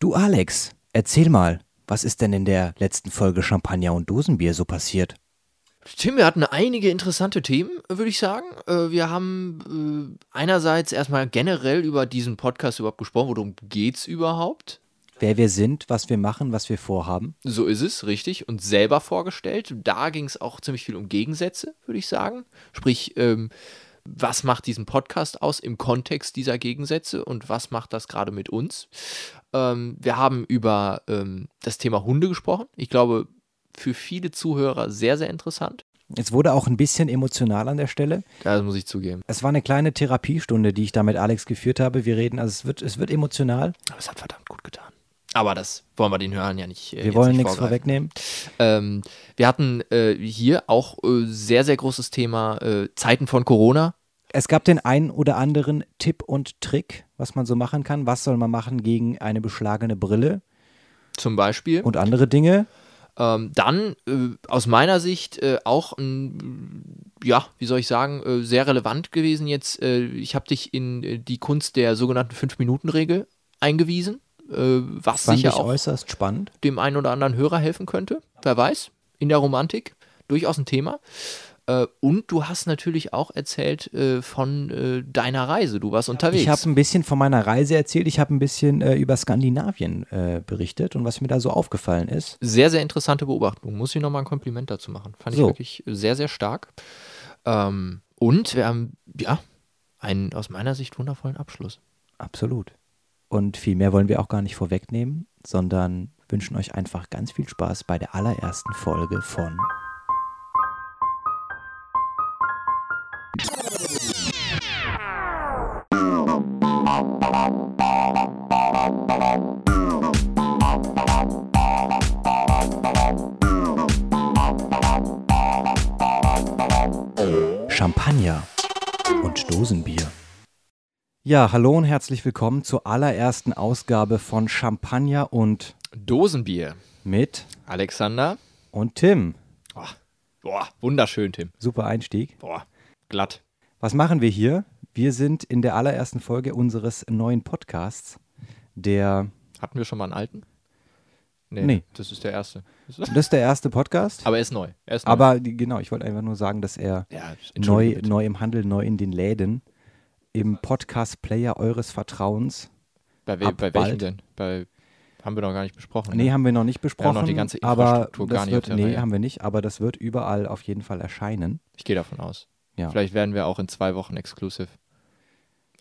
Du Alex, erzähl mal, was ist denn in der letzten Folge Champagner und Dosenbier so passiert? Tim, wir hatten einige interessante Themen, würde ich sagen. Äh, Wir haben äh, einerseits erstmal generell über diesen Podcast überhaupt gesprochen. Worum geht's überhaupt? Wer wir sind, was wir machen, was wir vorhaben. So ist es, richtig. Und selber vorgestellt. Da ging es auch ziemlich viel um Gegensätze, würde ich sagen. Sprich, ähm, was macht diesen Podcast aus im Kontext dieser Gegensätze und was macht das gerade mit uns? Ähm, wir haben über ähm, das Thema Hunde gesprochen. Ich glaube, für viele Zuhörer sehr, sehr interessant. Es wurde auch ein bisschen emotional an der Stelle. Das muss ich zugeben. Es war eine kleine Therapiestunde, die ich da mit Alex geführt habe. Wir reden, also es wird, es wird emotional. Aber es hat verdammt gut getan. Aber das wollen wir den Hörern ja nicht. Äh, Wir wollen nicht nichts vorwegnehmen. Ähm, wir hatten äh, hier auch äh, sehr, sehr großes Thema äh, Zeiten von Corona. Es gab den einen oder anderen Tipp und Trick, was man so machen kann. Was soll man machen gegen eine beschlagene Brille Zum Beispiel. und andere Dinge? Ähm, dann äh, aus meiner Sicht äh, auch ein, ja, wie soll ich sagen, äh, sehr relevant gewesen jetzt. Äh, ich habe dich in äh, die Kunst der sogenannten 5-Minuten-Regel eingewiesen, äh, was Fand sicher ich auch äußerst spannend. dem einen oder anderen Hörer helfen könnte. Wer weiß, in der Romantik durchaus ein Thema. Äh, und du hast natürlich auch erzählt äh, von äh, deiner Reise. Du warst unterwegs. Ich habe ein bisschen von meiner Reise erzählt. Ich habe ein bisschen äh, über Skandinavien äh, berichtet und was mir da so aufgefallen ist. sehr, sehr interessante Beobachtung. Muss ich nochmal ein Kompliment dazu machen. Fand ich So. wirklich sehr, sehr stark. Ähm, und wir haben, ja, einen aus meiner Sicht wundervollen Abschluss. Absolut. Und viel mehr wollen wir auch gar nicht vorwegnehmen, sondern wünschen euch einfach ganz viel Spaß bei der allerersten Folge von Ja, hallo und herzlich willkommen zur allerersten Ausgabe von Champagner und Dosenbier. mit Alexander. und Tim. Boah, boah, wunderschön, Tim. Super Einstieg. Boah, glatt. Was machen wir hier? Wir sind in der allerersten Folge unseres neuen Podcasts, der, Hatten wir schon mal einen alten? Nee. Das ist der erste. das ist der erste Podcast, Aber er ist neu. Er ist neu. aber genau, ich wollte einfach nur sagen, dass er ja, neu, neu im Handel, neu in den Läden, im Podcast-Player eures Vertrauens. Bei, we bei welchem denn? Bei, haben wir noch gar nicht besprochen. Nee, ne? haben wir noch nicht besprochen. noch die ganze aber Infrastruktur das gar nicht wird, Nee, haben wir nicht, aber das wird überall auf jeden Fall erscheinen. Ich gehe davon aus. Ja. Vielleicht werden wir auch in zwei Wochen exclusive.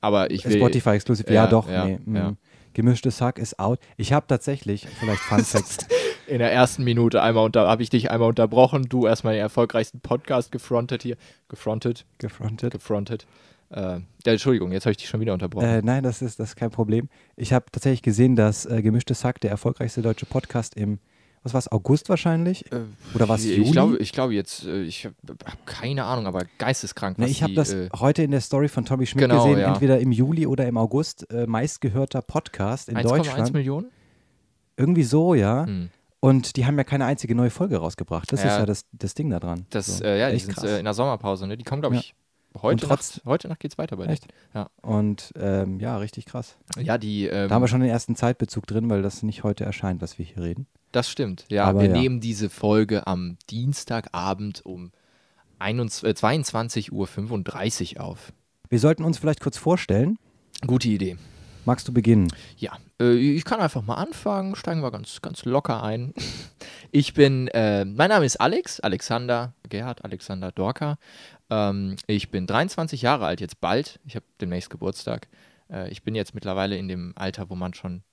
Aber ich will. Spotify Exclusive, ja, Ja, doch. ja, nee, mm. ja. Gemischtes Hack ist out. Ich habe tatsächlich, vielleicht Fun Fact, in der ersten Minute einmal unter, habe ich dich einmal unterbrochen, du erstmal den erfolgreichsten Podcast gefrontet hier. Gefrontet, gefrontet. gefrontet. Äh, Entschuldigung, jetzt habe ich dich schon wieder unterbrochen. Äh, nein, das ist, das ist kein Problem. Ich habe tatsächlich gesehen, dass äh, Gemischtes Hack der erfolgreichste deutsche Podcast im, was war es, August wahrscheinlich? Äh, oder was, ich, Juli? Ich glaube, ich glaube jetzt, äh, ich habe hab keine Ahnung, aber geisteskrank. Ne, ich habe die, das äh, heute in der Story von Tommy Schmidt Genau, gesehen, ja. entweder im Juli oder im August, meistgehörter Podcast in 1,1 Deutschland. Millionen? Irgendwie so, ja. Hm. Und die haben ja keine einzige neue Folge rausgebracht. Das Ja. ist ja das, das Ding da dran. Das, So, äh, ja, die echt sind krass. äh, in der Sommerpause, ne? Die kommen, glaube Ja. Heute, Und trotz- Nacht, heute Nacht geht's weiter bei Echt? denen. Ja. Und ähm, ja, richtig krass. Ja, die, ähm, Da haben wir schon den ersten Zeitbezug drin, weil das nicht heute erscheint, was wir hier reden. Das stimmt. Ja, Aber wir ja. nehmen diese Folge am Dienstagabend um 21, äh, 22.35 Uhr auf. Wir sollten uns vielleicht kurz vorstellen. Gute Idee. Magst du beginnen? Ja, äh, ich kann einfach mal anfangen. Steigen wir ganz, ganz locker ein. Ich bin, äh, mein Name ist Alex, Alexander Gerhard, Alexander Dorka. Ähm, ich bin 23 Jahre alt, jetzt bald. Ich habe demnächst Geburtstag. Äh, ich bin jetzt mittlerweile in dem Alter, wo man schon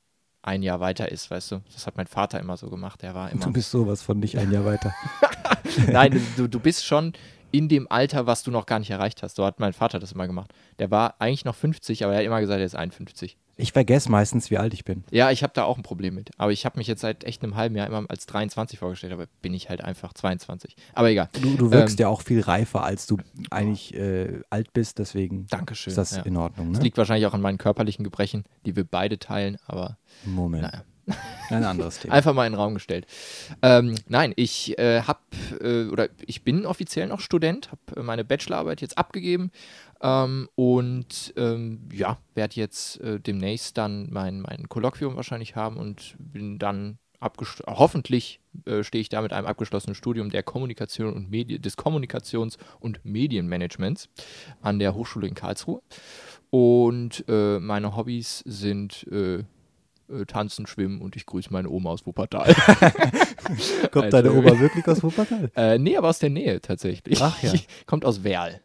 ein Jahr weiter ist, weißt du. Das hat mein Vater immer so gemacht. Der war immer Du bist sowas von nicht ein Jahr weiter. Nein, du, du bist schon in dem Alter, was du noch gar nicht erreicht hast. So hat mein Vater das immer gemacht. Der war eigentlich noch 50, aber er hat immer gesagt, er ist 51. Ich vergesse meistens, wie alt ich bin. Ja, ich habe da auch ein Problem mit. Aber ich habe mich jetzt seit echt einem halben Jahr immer als 23 vorgestellt, aber bin ich halt einfach 22. Aber egal. Du, du wirkst Ähm, ja auch viel reifer, als du eigentlich äh, alt bist, deswegen Dankeschön. ist das ja. in Ordnung. Das Ne? liegt wahrscheinlich auch an meinen körperlichen Gebrechen, die wir beide teilen, aber Moment. naja. Ein anderes Thema. Einfach mal in den Raum gestellt. Ähm, nein, ich äh, habe äh, oder ich bin offiziell noch Student, habe meine Bachelorarbeit jetzt abgegeben ähm, und ähm, ja, werde jetzt äh, demnächst dann mein, mein Kolloquium wahrscheinlich haben und bin dann hoffentlich äh, stehe ich da mit einem abgeschlossenen Studium der Kommunikation und Medi des Kommunikations- und Medienmanagements an der Hochschule in Karlsruhe. Und äh, meine Hobbys sind äh, äh, tanzen, schwimmen und ich grüße meine Oma aus Wuppertal. Kommt deine Oma wirklich aus Wuppertal? Äh, nee, aber aus der Nähe tatsächlich. Ach ja. Kommt aus Werl.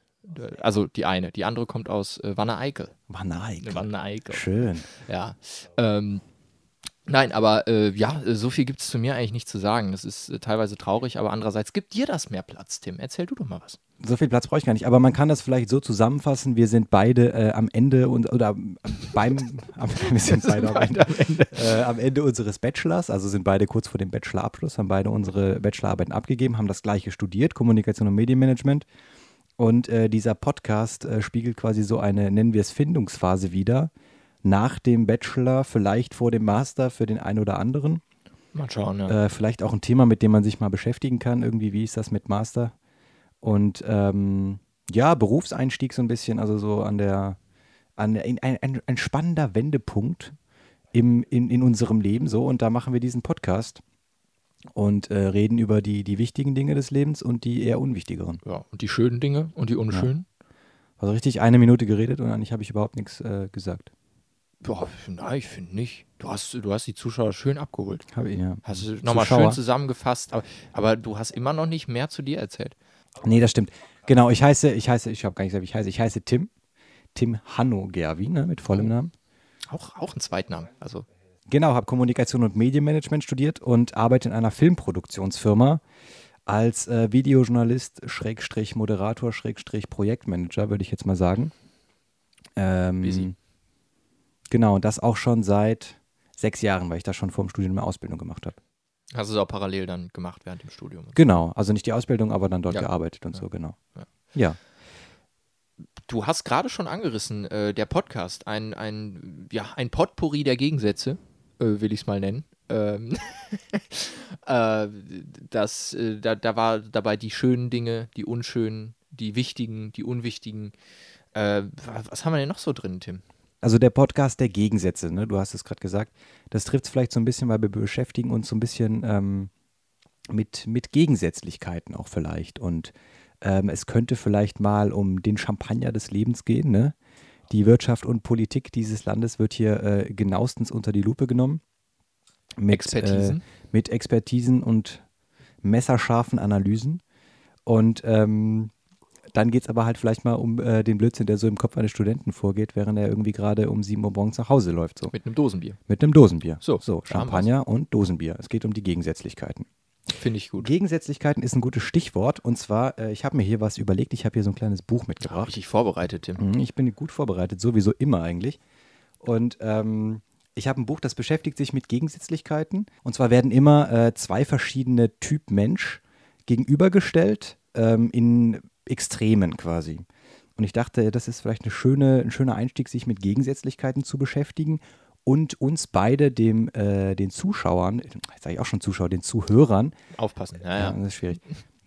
Also die eine. Die andere kommt aus äh, Wanne-Eickel. Wanne-Eickel. Wanne-Eickel. Schön. Ja. Ähm, Nein, aber äh, ja, so viel gibt es zu mir eigentlich nicht zu sagen. Das ist äh, teilweise traurig, aber andererseits gibt dir das mehr Platz, Tim. Erzähl du doch mal was. So viel Platz brauche ich gar nicht, aber man kann das vielleicht so zusammenfassen: Wir sind beide äh, am Ende und oder beim am, wir sind beide, am, Ende. Äh, am Ende unseres Bachelors, also sind beide kurz vor dem Bachelorabschluss, haben beide unsere Bachelorarbeiten abgegeben, haben das gleiche studiert, Kommunikation und Medienmanagement. Und äh, dieser Podcast äh, spiegelt quasi so eine, nennen wir es, Findungsphase wider nach dem Bachelor, vielleicht vor dem Master für den einen oder anderen. Mal schauen, ja. Äh, vielleicht auch ein Thema, mit dem man sich mal beschäftigen kann. Irgendwie, wie ist das mit Master? Und ähm, ja, Berufseinstieg so ein bisschen, also so an der, an ein, ein, ein spannender Wendepunkt im, in, in unserem Leben so. Und da machen wir diesen Podcast und äh, reden über die, die wichtigen Dinge des Lebens und die eher unwichtigeren. Ja, und die schönen Dinge und die unschönen. Ja. Also richtig eine Minute geredet und eigentlich habe ich überhaupt nichts äh, gesagt. Boah, nein, ich finde nicht. Du hast, du hast die Zuschauer schön abgeholt. Habe ich, ja. Hast du nochmal schön zusammengefasst, aber, aber du hast immer noch nicht mehr zu dir erzählt. Nee, das stimmt. Genau, ich heiße, ich heiße, ich habe gar nicht gesagt, wie ich heiße. Ich heiße Tim. Tim Hanno Gerwi, ne, mit vollem oh. Namen. Auch, auch ein Zweitnamen, also. Genau, habe Kommunikation und Medienmanagement studiert und arbeite in einer Filmproduktionsfirma als äh, Videojournalist, Schrägstrich Moderator, Schrägstrich Projektmanager, würde ich jetzt mal sagen. Ähm, Busy. Genau, und das auch schon seit sechs Jahren, weil ich das schon vor dem Studium eine Ausbildung gemacht habe. Hast du es auch parallel dann gemacht während dem Studium? Genau, also nicht die Ausbildung, aber dann dort ja. gearbeitet und ja. so, genau. Ja. ja. Du hast gerade schon angerissen, äh, der Podcast, ein, ein, ja, ein Potpourri der Gegensätze, will ich es mal nennen. Ähm äh, das, äh, da, da war dabei die schönen Dinge, die unschönen, die wichtigen, die unwichtigen. Äh, was haben wir denn noch so drin, Tim? also der Podcast der Gegensätze, ne? du hast es gerade gesagt, das trifft es vielleicht so ein bisschen, weil wir beschäftigen uns so ein bisschen ähm, mit, mit Gegensätzlichkeiten auch vielleicht. Und ähm, es könnte vielleicht mal um den Champagner des Lebens gehen. Ne? Die Wirtschaft und Politik dieses Landes wird hier äh, genauestens unter die Lupe genommen. Mit Expertisen. Äh, mit Expertisen und messerscharfen Analysen. Und ähm, dann geht es aber halt vielleicht mal um äh, den Blödsinn, der so im Kopf eines Studenten vorgeht, während er irgendwie gerade um 7 Uhr morgens nach Hause läuft. So. Mit einem Dosenbier. Mit einem Dosenbier. So, so Champagner und Dosenbier. Es geht um die Gegensätzlichkeiten. Finde ich gut. Gegensätzlichkeiten ist ein gutes Stichwort. Und zwar, äh, ich habe mir hier was überlegt. Ich habe hier so ein kleines Buch mitgebracht. Richtig vorbereitet, Tim. Mhm, ich bin gut vorbereitet, sowieso immer eigentlich. Und ähm, ich habe ein Buch, das beschäftigt sich mit Gegensätzlichkeiten. Und zwar werden immer äh, zwei verschiedene Typ Mensch gegenübergestellt ähm, in Extremen quasi. Und ich dachte, das ist vielleicht eine schöne, ein schöner Einstieg, sich mit Gegensätzlichkeiten zu beschäftigen und uns beide, dem, äh, den Zuschauern, jetzt sage ich auch schon Zuschauer, den Zuhörern. Aufpassen, ja, ja. das ist schwierig.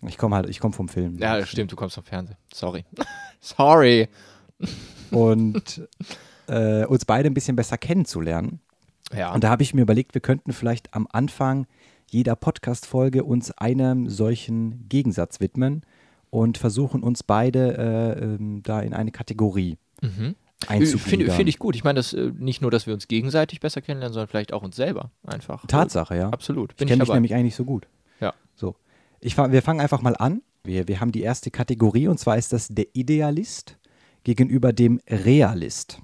Ich komme halt, ich komme vom Film. Ja, stimmt, du kommst vom Fernsehen. Sorry. Sorry. Und äh, uns beide ein bisschen besser kennenzulernen. Ja. Und da habe ich mir überlegt, wir könnten vielleicht am Anfang jeder Podcast-Folge uns einem solchen Gegensatz widmen und versuchen uns beide äh, ähm, da in eine Kategorie mhm. Finde find ich gut. Ich meine, das, äh, nicht nur, dass wir uns gegenseitig besser kennenlernen, sondern vielleicht auch uns selber einfach. Tatsache, ja. Absolut. Bin ich kenne dich nämlich eigentlich so gut. Ja. So. Ich, wir fangen einfach mal an. Wir, wir haben die erste Kategorie und zwar ist das der Idealist gegenüber dem Realist.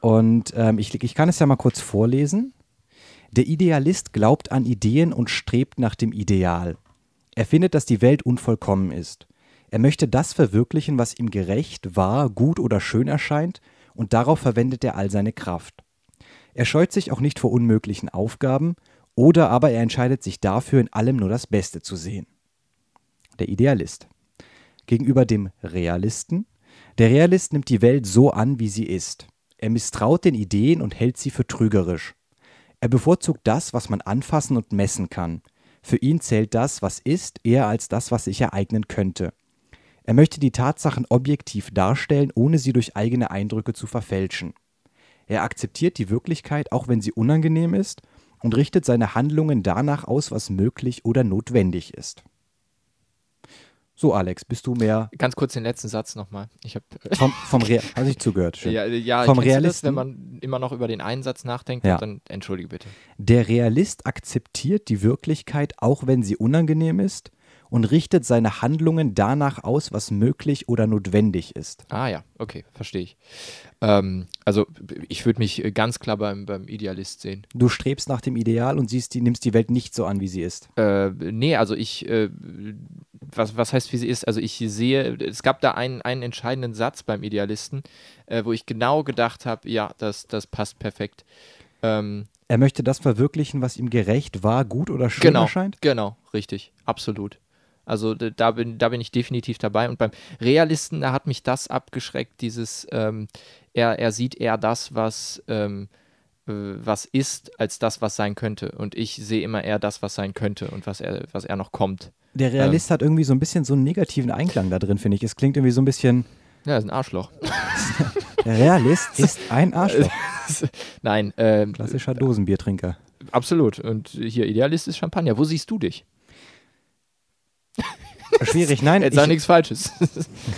Und ähm, ich, ich kann es ja mal kurz vorlesen. Der Idealist glaubt an Ideen und strebt nach dem Ideal. Er findet, dass die Welt unvollkommen ist. Er möchte das verwirklichen, was ihm gerecht, wahr, gut oder schön erscheint, und darauf verwendet er all seine Kraft. Er scheut sich auch nicht vor unmöglichen Aufgaben, oder aber er entscheidet sich dafür, in allem nur das Beste zu sehen. Der Idealist. Gegenüber dem Realisten. Der Realist nimmt die Welt so an, wie sie ist. Er misstraut den Ideen und hält sie für trügerisch. Er bevorzugt das, was man anfassen und messen kann. Für ihn zählt das, was ist, eher als das, was sich ereignen könnte. Er möchte die Tatsachen objektiv darstellen, ohne sie durch eigene Eindrücke zu verfälschen. Er akzeptiert die Wirklichkeit, auch wenn sie unangenehm ist, und richtet seine Handlungen danach aus, was möglich oder notwendig ist. So, Alex, bist du mehr. Ganz kurz den letzten Satz nochmal. Ich habe. Vom, vom Real. Hast ich zugehört? Schön. Ja, ja vom das, wenn man immer noch über den einen Satz nachdenkt, Ja. dann entschuldige bitte. Der Realist akzeptiert die Wirklichkeit, auch wenn sie unangenehm ist, und richtet seine Handlungen danach aus, was möglich oder notwendig ist. Ah ja, okay, verstehe ich. Ähm, also ich würde mich äh, ganz klar beim, beim Idealist sehen. Du strebst nach dem Ideal und siehst die, nimmst die Welt nicht so an, wie sie ist. Äh, nee, also ich, äh, was, was heißt, wie sie ist? Also ich sehe, es gab da einen, einen entscheidenden Satz beim Idealisten, äh, wo ich genau gedacht habe, ja, das, das passt perfekt. Ähm, Er möchte das verwirklichen, was ihm gerecht war, gut oder schön genau, erscheint. genau, richtig, absolut. Also da bin, da bin ich definitiv dabei. Und beim Realisten, da hat mich das abgeschreckt, dieses, ähm, er, er sieht eher das, was, ähm, äh, was ist, als das, was sein könnte. Und ich sehe immer eher das, was sein könnte und was er, was er noch kommt. Der Realist hat irgendwie so ein bisschen so einen negativen Einklang da drin, finde ich. Es klingt irgendwie so ein bisschen, Ja, ist ein Arschloch. der Realist ist ein Arschloch. Nein, ähm, Klassischer Dosenbiertrinker. absolut. Und hier, Idealist ist Champagner. Wo siehst du dich? Schwierig, nein. Jetzt Ich, nichts Falsches.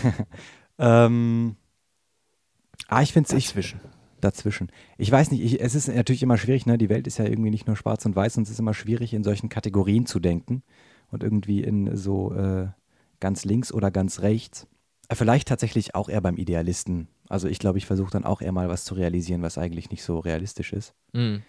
ähm, ah, ich finde es, ich, Dazwischen. dazwischen. Ich weiß nicht, ich, es ist natürlich immer schwierig, ne? Die Welt ist ja irgendwie nicht nur schwarz und weiß und es ist immer schwierig, in solchen Kategorien zu denken und irgendwie in so äh, ganz links oder ganz rechts. Äh, Vielleicht tatsächlich auch eher beim Idealisten. Also ich glaube, ich versuche dann auch eher mal was zu realisieren, was eigentlich nicht so realistisch ist. Mhm.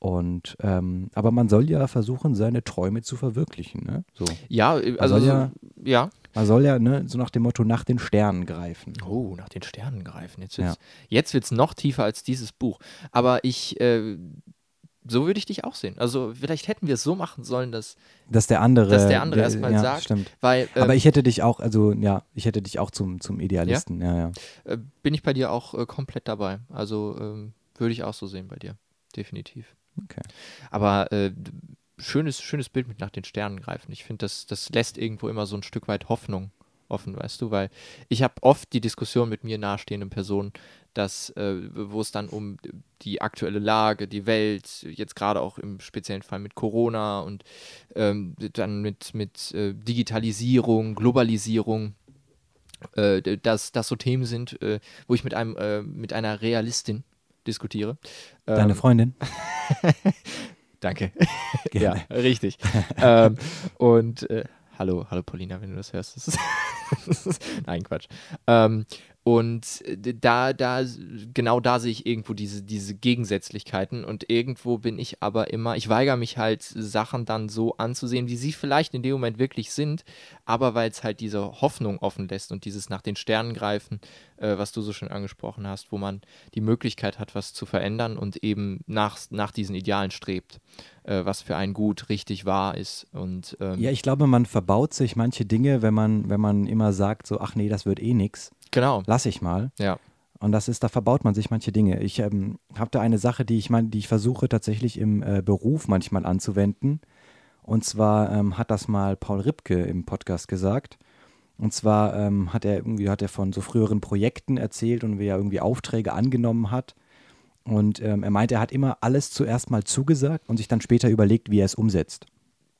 Und ähm, aber man soll ja versuchen, seine Träume zu verwirklichen. Ne? So. Ja, äh, also soll so, ja- ja. Man soll ja ne, so nach dem Motto nach den Sternen greifen. Oh, nach den Sternen greifen. Jetzt Ja. wird's, jetzt wird's noch tiefer als dieses Buch. Aber ich, äh, so würde ich dich auch sehen. Also vielleicht hätten wir es so machen sollen, dass, Dass der andere. dass der andere erstmal ja, sagt, Stimmt. weil ähm, Aber ich hätte dich auch, also ja, ich hätte dich auch zum, zum Idealisten. Ja, ja. äh, bin ich bei dir auch äh, komplett dabei. Also ähm, würde ich auch so sehen bei dir. Definitiv. Okay. Aber äh, schönes, schönes Bild mit nach den Sternen greifen. Ich finde, das, das lässt irgendwo immer so ein Stück weit Hoffnung offen, weißt du, weil ich habe oft die Diskussion mit mir nahestehenden Personen, dass, äh, wo es dann um die aktuelle Lage, die Welt, jetzt gerade auch im speziellen Fall mit Corona und ähm, dann mit, mit äh, Digitalisierung, Globalisierung, äh, dass das so Themen sind, äh, wo ich mit einem, äh, mit einer Realistin diskutiere. Deine Ähm, Freundin? Danke. Gerne. Ja, richtig. ähm, und äh, hallo, hallo Paulina, wenn du das hörst. Das ist Nein, Quatsch. Ähm, und äh, da, da, genau da sehe ich irgendwo diese, diese Gegensätzlichkeiten und irgendwo bin ich aber immer, ich weigere mich halt, Sachen dann so anzusehen, wie sie vielleicht in dem Moment wirklich sind, aber weil es halt diese Hoffnung offen lässt und dieses nach den Sternen greifen, äh, was du so schön angesprochen hast, wo man die Möglichkeit hat, was zu verändern und eben nach, nach diesen Idealen strebt, äh, was für einen gut, richtig wahr ist. Und ähm, Ja, ich glaube, man verbaut sich manche Dinge, wenn man, wenn man immer sagt, so, ach nee, das wird eh nix. Genau, Lass ich mal. ja. Und das ist, da verbaut man sich manche Dinge. Ich ähm, habe da eine Sache, die ich meine, die ich versuche tatsächlich im äh, Beruf manchmal anzuwenden. Und zwar ähm, hat das mal Paul Ripke im Podcast gesagt. Und zwar ähm, hat er irgendwie hat er von so früheren Projekten erzählt und wie er irgendwie Aufträge angenommen hat. Und ähm, er meinte, er hat immer alles zuerst mal zugesagt und sich dann später überlegt, wie er es umsetzt.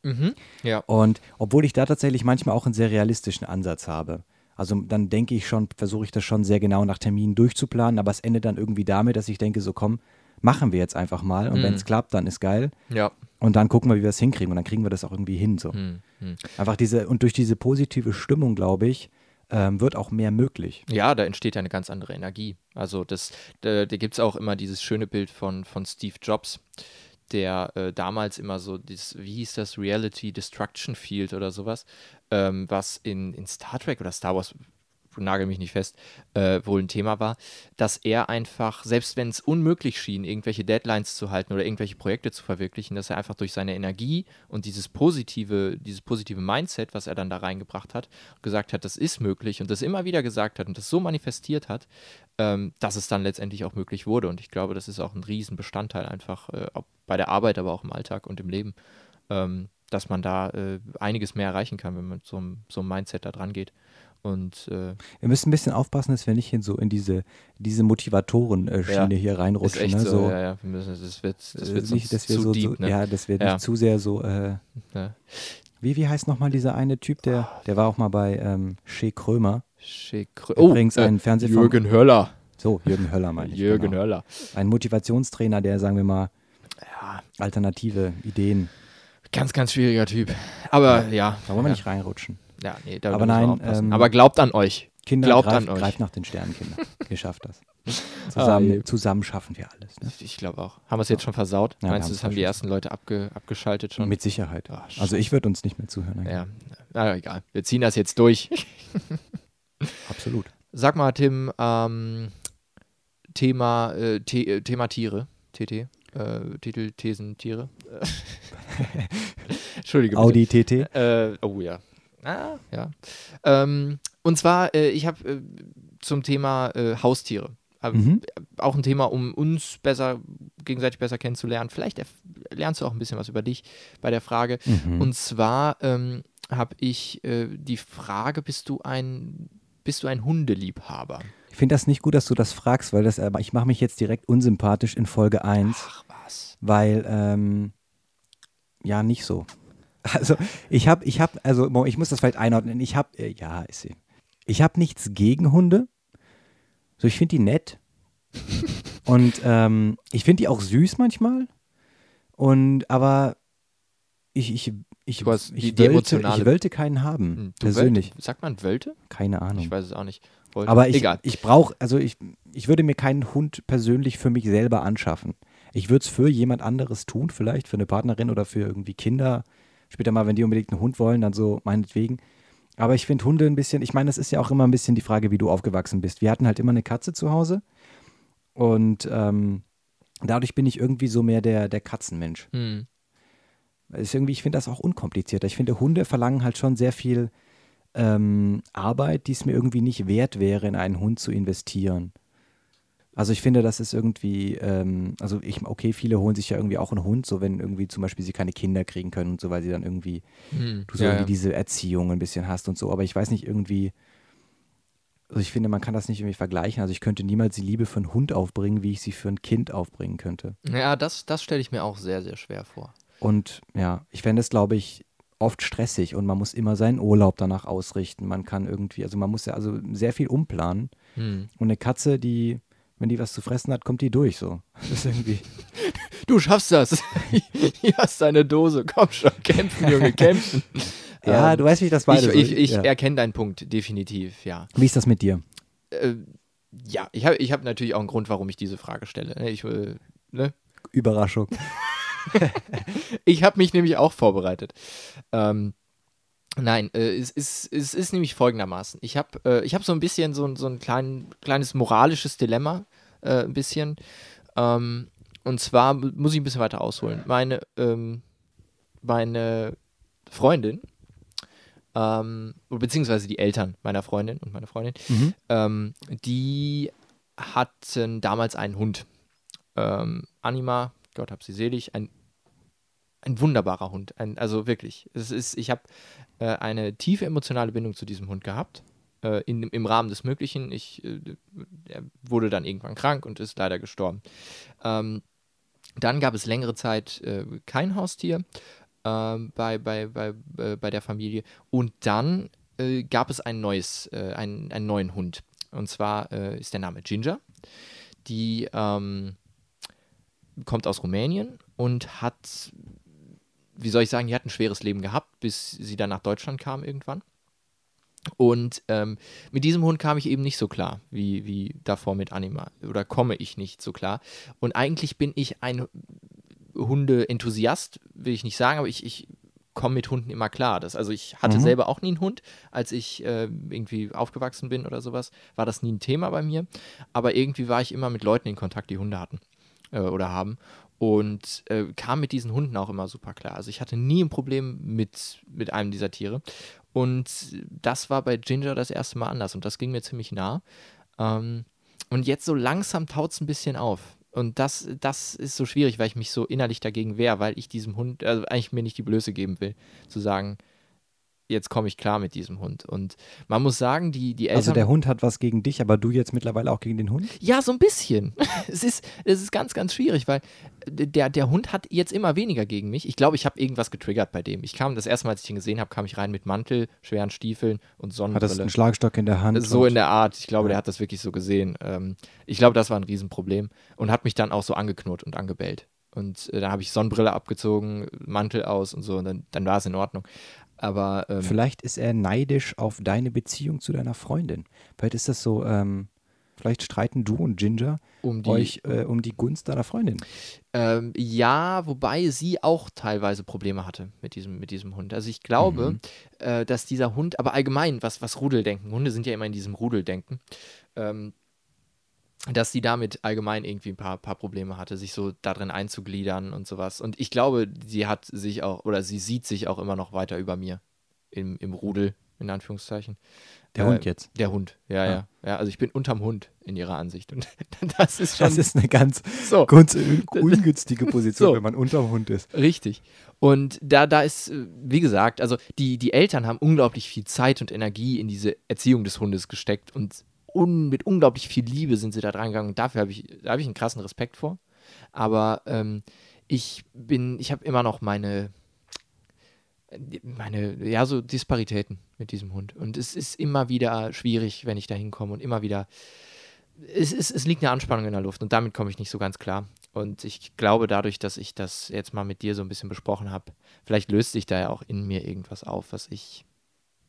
Mhm. Ja. Und obwohl ich da tatsächlich manchmal auch einen sehr realistischen Ansatz habe. Also dann denke ich schon, versuche ich das schon sehr genau nach Terminen durchzuplanen, aber es endet dann irgendwie damit, dass ich denke, so komm, machen wir jetzt einfach mal und Mhm. wenn es klappt, dann ist geil Ja. und dann gucken wir, wie wir es hinkriegen und dann kriegen wir das auch irgendwie hin. So. Hm, hm. Einfach diese, und durch diese positive Stimmung, glaube ich, ähm, wird auch mehr möglich. Ja, da entsteht ja eine ganz andere Energie. Also das, da, da gibt es auch immer dieses schöne Bild von, von Steve Jobs, der äh, damals immer so, dieses, wie hieß das, Reality Destruction Field oder sowas, ähm, was in, in Star Trek oder Star Wars nagel mich nicht fest, äh, wohl ein Thema war, dass er einfach, selbst wenn es unmöglich schien, irgendwelche Deadlines zu halten oder irgendwelche Projekte zu verwirklichen, dass er einfach durch seine Energie und dieses positive, dieses positive Mindset, was er dann da reingebracht hat, gesagt hat, das ist möglich und das immer wieder gesagt hat und das so manifestiert hat, ähm, dass es dann letztendlich auch möglich wurde. Und ich glaube, das ist auch ein Riesenbestandteil einfach äh, bei der Arbeit, aber auch im Alltag und im Leben. Ähm, dass man da äh, einiges mehr erreichen kann, wenn man mit so einem, so einem Mindset da dran geht. Und, äh, wir müssen ein bisschen aufpassen, dass wir nicht in so in diese, diese Motivatoren-Schiene ja, hier reinrutschen. Ist echt ne? so, so, ja, ja. Wir müssen, das wird, das wird äh, nicht, dass wir zu so, deep, so, ne? Ja, dass wir ja. nicht zu sehr so. Äh, ja. Wie, wie heißt nochmal dieser eine Typ, der, der war auch mal bei ähm, Shea Krömer. Shea Krömer. Oh, Übrigens ein äh, Jürgen Höller. So, Jürgen Höller meine ich. Jürgen genau. Höller. Ein Motivationstrainer, der, sagen wir mal, alternative Ideen. Ganz, ganz schwieriger Typ. Aber ja. Da wollen wir nicht reinrutschen. Ja, nee, da aber nein, ähm, aber glaubt an euch. Kinder, glaubt greift, an euch. greift nach den Sternen, Kinder. Ihr schafft das. Zusammen, ah, zusammen schaffen wir alles. Ne? Ich glaube auch. Haben wir es jetzt schon versaut? Ja, Meinst du, das haben die ersten Leute abge, abgeschaltet schon? Mit Sicherheit. Oh, also ich würde uns nicht mehr zuhören. Ja, na, egal. Wir ziehen das jetzt durch. Absolut. Sag mal, Tim, ähm, Thema, äh, The Thema Tiere, TT, äh, Titel, Thesen, Tiere. Entschuldige. Audi TT. Äh, oh ja. Ah, ja. Ähm, und zwar, äh, ich habe äh, zum Thema äh, Haustiere. Mhm. Auch ein Thema, um uns besser, gegenseitig besser kennenzulernen. Vielleicht lernst du auch ein bisschen was über dich bei der Frage. Mhm. Und zwar ähm, habe ich äh, die Frage: Bist du ein, bist du ein Hundeliebhaber? Ich finde das nicht gut, dass du das fragst, weil das, aber ich mache mich jetzt direkt unsympathisch in Folge 1. Ach was. Weil, ähm, ja, nicht so. Also ich habe, ich habe, also ich muss das vielleicht einordnen. Ich habe, äh, ja, ist sie. Ich habe nichts gegen Hunde. So, ich finde die nett. Und ähm, ich finde die auch süß manchmal. Und aber ich, ich, ich, ich, ich, die, wollte, ich wollte keinen haben. Hm, du persönlich. Wölte? Sagt man Wölte? Keine Ahnung. Ich weiß es auch nicht. Wollte. Aber ich, Egal. ich brauche, also ich, ich würde mir keinen Hund persönlich für mich selber anschaffen. Ich würde es für jemand anderes tun, vielleicht für eine Partnerin oder für irgendwie Kinder Später mal, wenn die unbedingt einen Hund wollen, dann so meinetwegen. Aber ich finde Hunde ein bisschen, ich meine, das ist ja auch immer ein bisschen die Frage, wie du aufgewachsen bist. Wir hatten halt immer eine Katze zu Hause und ähm, dadurch bin ich irgendwie so mehr der, der Katzenmensch. Hm. Ist irgendwie, ich finde das auch unkomplizierter. Ich finde, Hunde verlangen halt schon sehr viel ähm, Arbeit, die es mir irgendwie nicht wert wäre, in einen Hund zu investieren. Also ich finde, das ist irgendwie, ähm, also ich, okay, viele holen sich ja irgendwie auch einen Hund, so wenn irgendwie zum Beispiel sie keine Kinder kriegen können und so, weil sie dann irgendwie, hm, du so ja, irgendwie ja. diese Erziehung ein bisschen hast und so, aber ich weiß nicht irgendwie, also ich finde, man kann das nicht irgendwie vergleichen. Also ich könnte niemals die Liebe für einen Hund aufbringen, wie ich sie für ein Kind aufbringen könnte. Ja, das, das stelle ich mir auch sehr, sehr schwer vor. Und ja, ich fände es, glaube ich, oft stressig und man muss immer seinen Urlaub danach ausrichten. Man kann irgendwie, also man muss ja also sehr viel umplanen. Hm. Und eine Katze, die wenn die was zu fressen hat, kommt die durch so. Das ist irgendwie. Du schaffst das. Hier hast deine Dose. Komm schon, kämpfen, Junge, kämpfen. ja, ähm, du weißt, wie ich das meine. Ich, ich, ich ja. erkenne deinen Punkt, definitiv, ja. Wie ist das mit dir? Äh, ja, ich habe ich hab natürlich auch einen Grund, warum ich diese Frage stelle. Ne? Ich, äh, ne? Überraschung. ich habe mich nämlich auch vorbereitet. Ähm, Nein, äh, es, ist, es ist nämlich folgendermaßen. Ich habe äh, hab so ein bisschen so, so ein klein, kleines moralisches Dilemma, äh, ein bisschen. Ähm, und zwar muss ich ein bisschen weiter ausholen. Meine, ähm, meine Freundin, ähm, beziehungsweise die Eltern meiner Freundin und meiner Freundin, mhm. ähm, die hatten damals einen Hund. Ähm, Anima, Gott hab sie selig, ein ein wunderbarer Hund. Ein, also wirklich. Es ist, ich habe äh, eine tiefe emotionale Bindung zu diesem Hund gehabt. Äh, in, Im Rahmen des Möglichen. Ich, äh, er wurde dann irgendwann krank und ist leider gestorben. Ähm, dann gab es längere Zeit äh, kein Haustier ähm, bei, bei, bei, äh, bei der Familie. Und dann äh, gab es ein neues, einen, einen neuen Hund. Und zwar ist der Name Ginger. Die ähm, kommt aus Rumänien und hat wie soll ich sagen, die hat ein schweres Leben gehabt, bis sie dann nach Deutschland kam irgendwann. Und ähm, mit diesem Hund kam ich eben nicht so klar, wie, wie davor mit Anima. Oder komme ich nicht so klar. Und eigentlich bin ich ein Hunde-Enthusiast, will ich nicht sagen, aber ich, ich komme mit Hunden immer klar. Das, also ich hatte Mhm. selber auch nie einen Hund, als ich äh, irgendwie aufgewachsen bin oder sowas, war das nie ein Thema bei mir. Aber irgendwie war ich immer mit Leuten in Kontakt, die Hunde hatten äh, oder haben. Und äh, kam mit diesen Hunden auch immer super klar. Also ich hatte nie ein Problem mit, mit einem dieser Tiere. Und das war bei Ginger das erste Mal anders und das ging mir ziemlich nah. Ähm, und jetzt so langsam taut es ein bisschen auf. Und das, das ist so schwierig, weil ich mich so innerlich dagegen wehre, weil ich diesem Hund, also eigentlich mir nicht die Blöße geben will, zu sagen, jetzt komme ich klar mit diesem Hund. Und man muss sagen, die, die Eltern. Also der Hund hat was gegen dich, aber du jetzt mittlerweile auch gegen den Hund? Ja, so ein bisschen. es, ist, es ist ganz, ganz schwierig, weil der, der Hund hat jetzt immer weniger gegen mich. Ich glaube, ich habe irgendwas getriggert bei dem. Ich kam das erste Mal, als ich ihn gesehen habe, kam ich rein mit Mantel, schweren Stiefeln und Hattest Sonnenbrille. einen Schlagstock in der Hand? So in der Art. Ich glaube, Ja. der hat das wirklich so gesehen. Ähm, ich glaube, das war ein Riesenproblem und hat mich dann auch so angeknurrt und angebellt. Und äh, da habe ich Sonnenbrille abgezogen, Mantel aus und so und dann, dann war es in Ordnung. Aber ähm, Vielleicht ist er neidisch auf deine Beziehung zu deiner Freundin. Vielleicht ist das so, ähm, vielleicht streiten du und Ginger um die, euch äh, um die Gunst deiner Freundin. Ähm, ja, wobei sie auch teilweise Probleme hatte mit diesem, mit diesem Hund. Also ich glaube, Mhm. äh, dass dieser Hund, aber allgemein, was, was Rudeldenken, Hunde sind ja immer in diesem Rudeldenken, ähm, dass sie damit allgemein irgendwie ein paar, paar Probleme hatte, sich so darin einzugliedern und sowas. Und ich glaube, sie hat sich auch, oder sie sieht sich auch immer noch weiter über mir im, im Rudel, in Anführungszeichen. Der Äh, Hund jetzt. Der Hund, ja, Ah. ja, ja. Also ich bin unterm Hund in ihrer Ansicht. Und das ist schon Das ist eine ganz, so. un- ungünstige Position, So. wenn man unterm Hund ist. Richtig. Und da, da ist, äh, wie gesagt, also die, die Eltern haben unglaublich viel Zeit und Energie in diese Erziehung des Hundes gesteckt und un, mit unglaublich viel Liebe sind sie da dran gegangen. Dafür habe ich, da habe ich einen krassen Respekt vor. Aber ähm, ich bin, ich habe immer noch meine, meine, ja, so Disparitäten mit diesem Hund. Und es ist immer wieder schwierig, wenn ich da hinkomme und immer wieder, es, es, es liegt eine Anspannung in der Luft und damit komme ich nicht so ganz klar. Und ich glaube, dadurch, dass ich das jetzt mal mit dir so ein bisschen besprochen habe, vielleicht löst sich da ja auch in mir irgendwas auf, was ich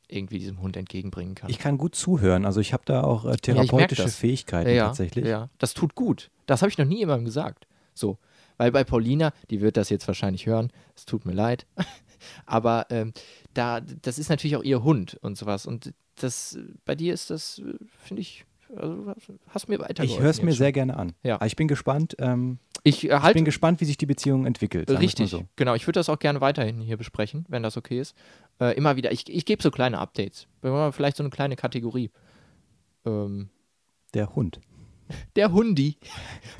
irgendwie diesem Hund entgegenbringen kann. Ich kann gut zuhören. Also ich habe da auch äh, therapeutische das. Fähigkeiten ja, tatsächlich. Ja, das tut gut. Das habe ich noch nie jemandem gesagt. So. Weil bei Paulina, die wird das jetzt wahrscheinlich hören, es tut mir leid. Aber ähm, da, das ist natürlich auch ihr Hund und sowas. Und das, bei dir ist das, äh, finde ich, also, hast mir weitergeholfen. Ich höre es mir sehr gerne an. Ja. Aber ich bin gespannt. Ähm, Ich äh, ich halt bin gespannt, wie sich die Beziehung entwickelt. Richtig, So. genau. Ich würde das auch gerne weiterhin hier besprechen, wenn das okay ist. Äh, immer wieder, ich, ich gebe so kleine Updates. Vielleicht so eine kleine Kategorie. Ähm, Der Hund. der Hundi.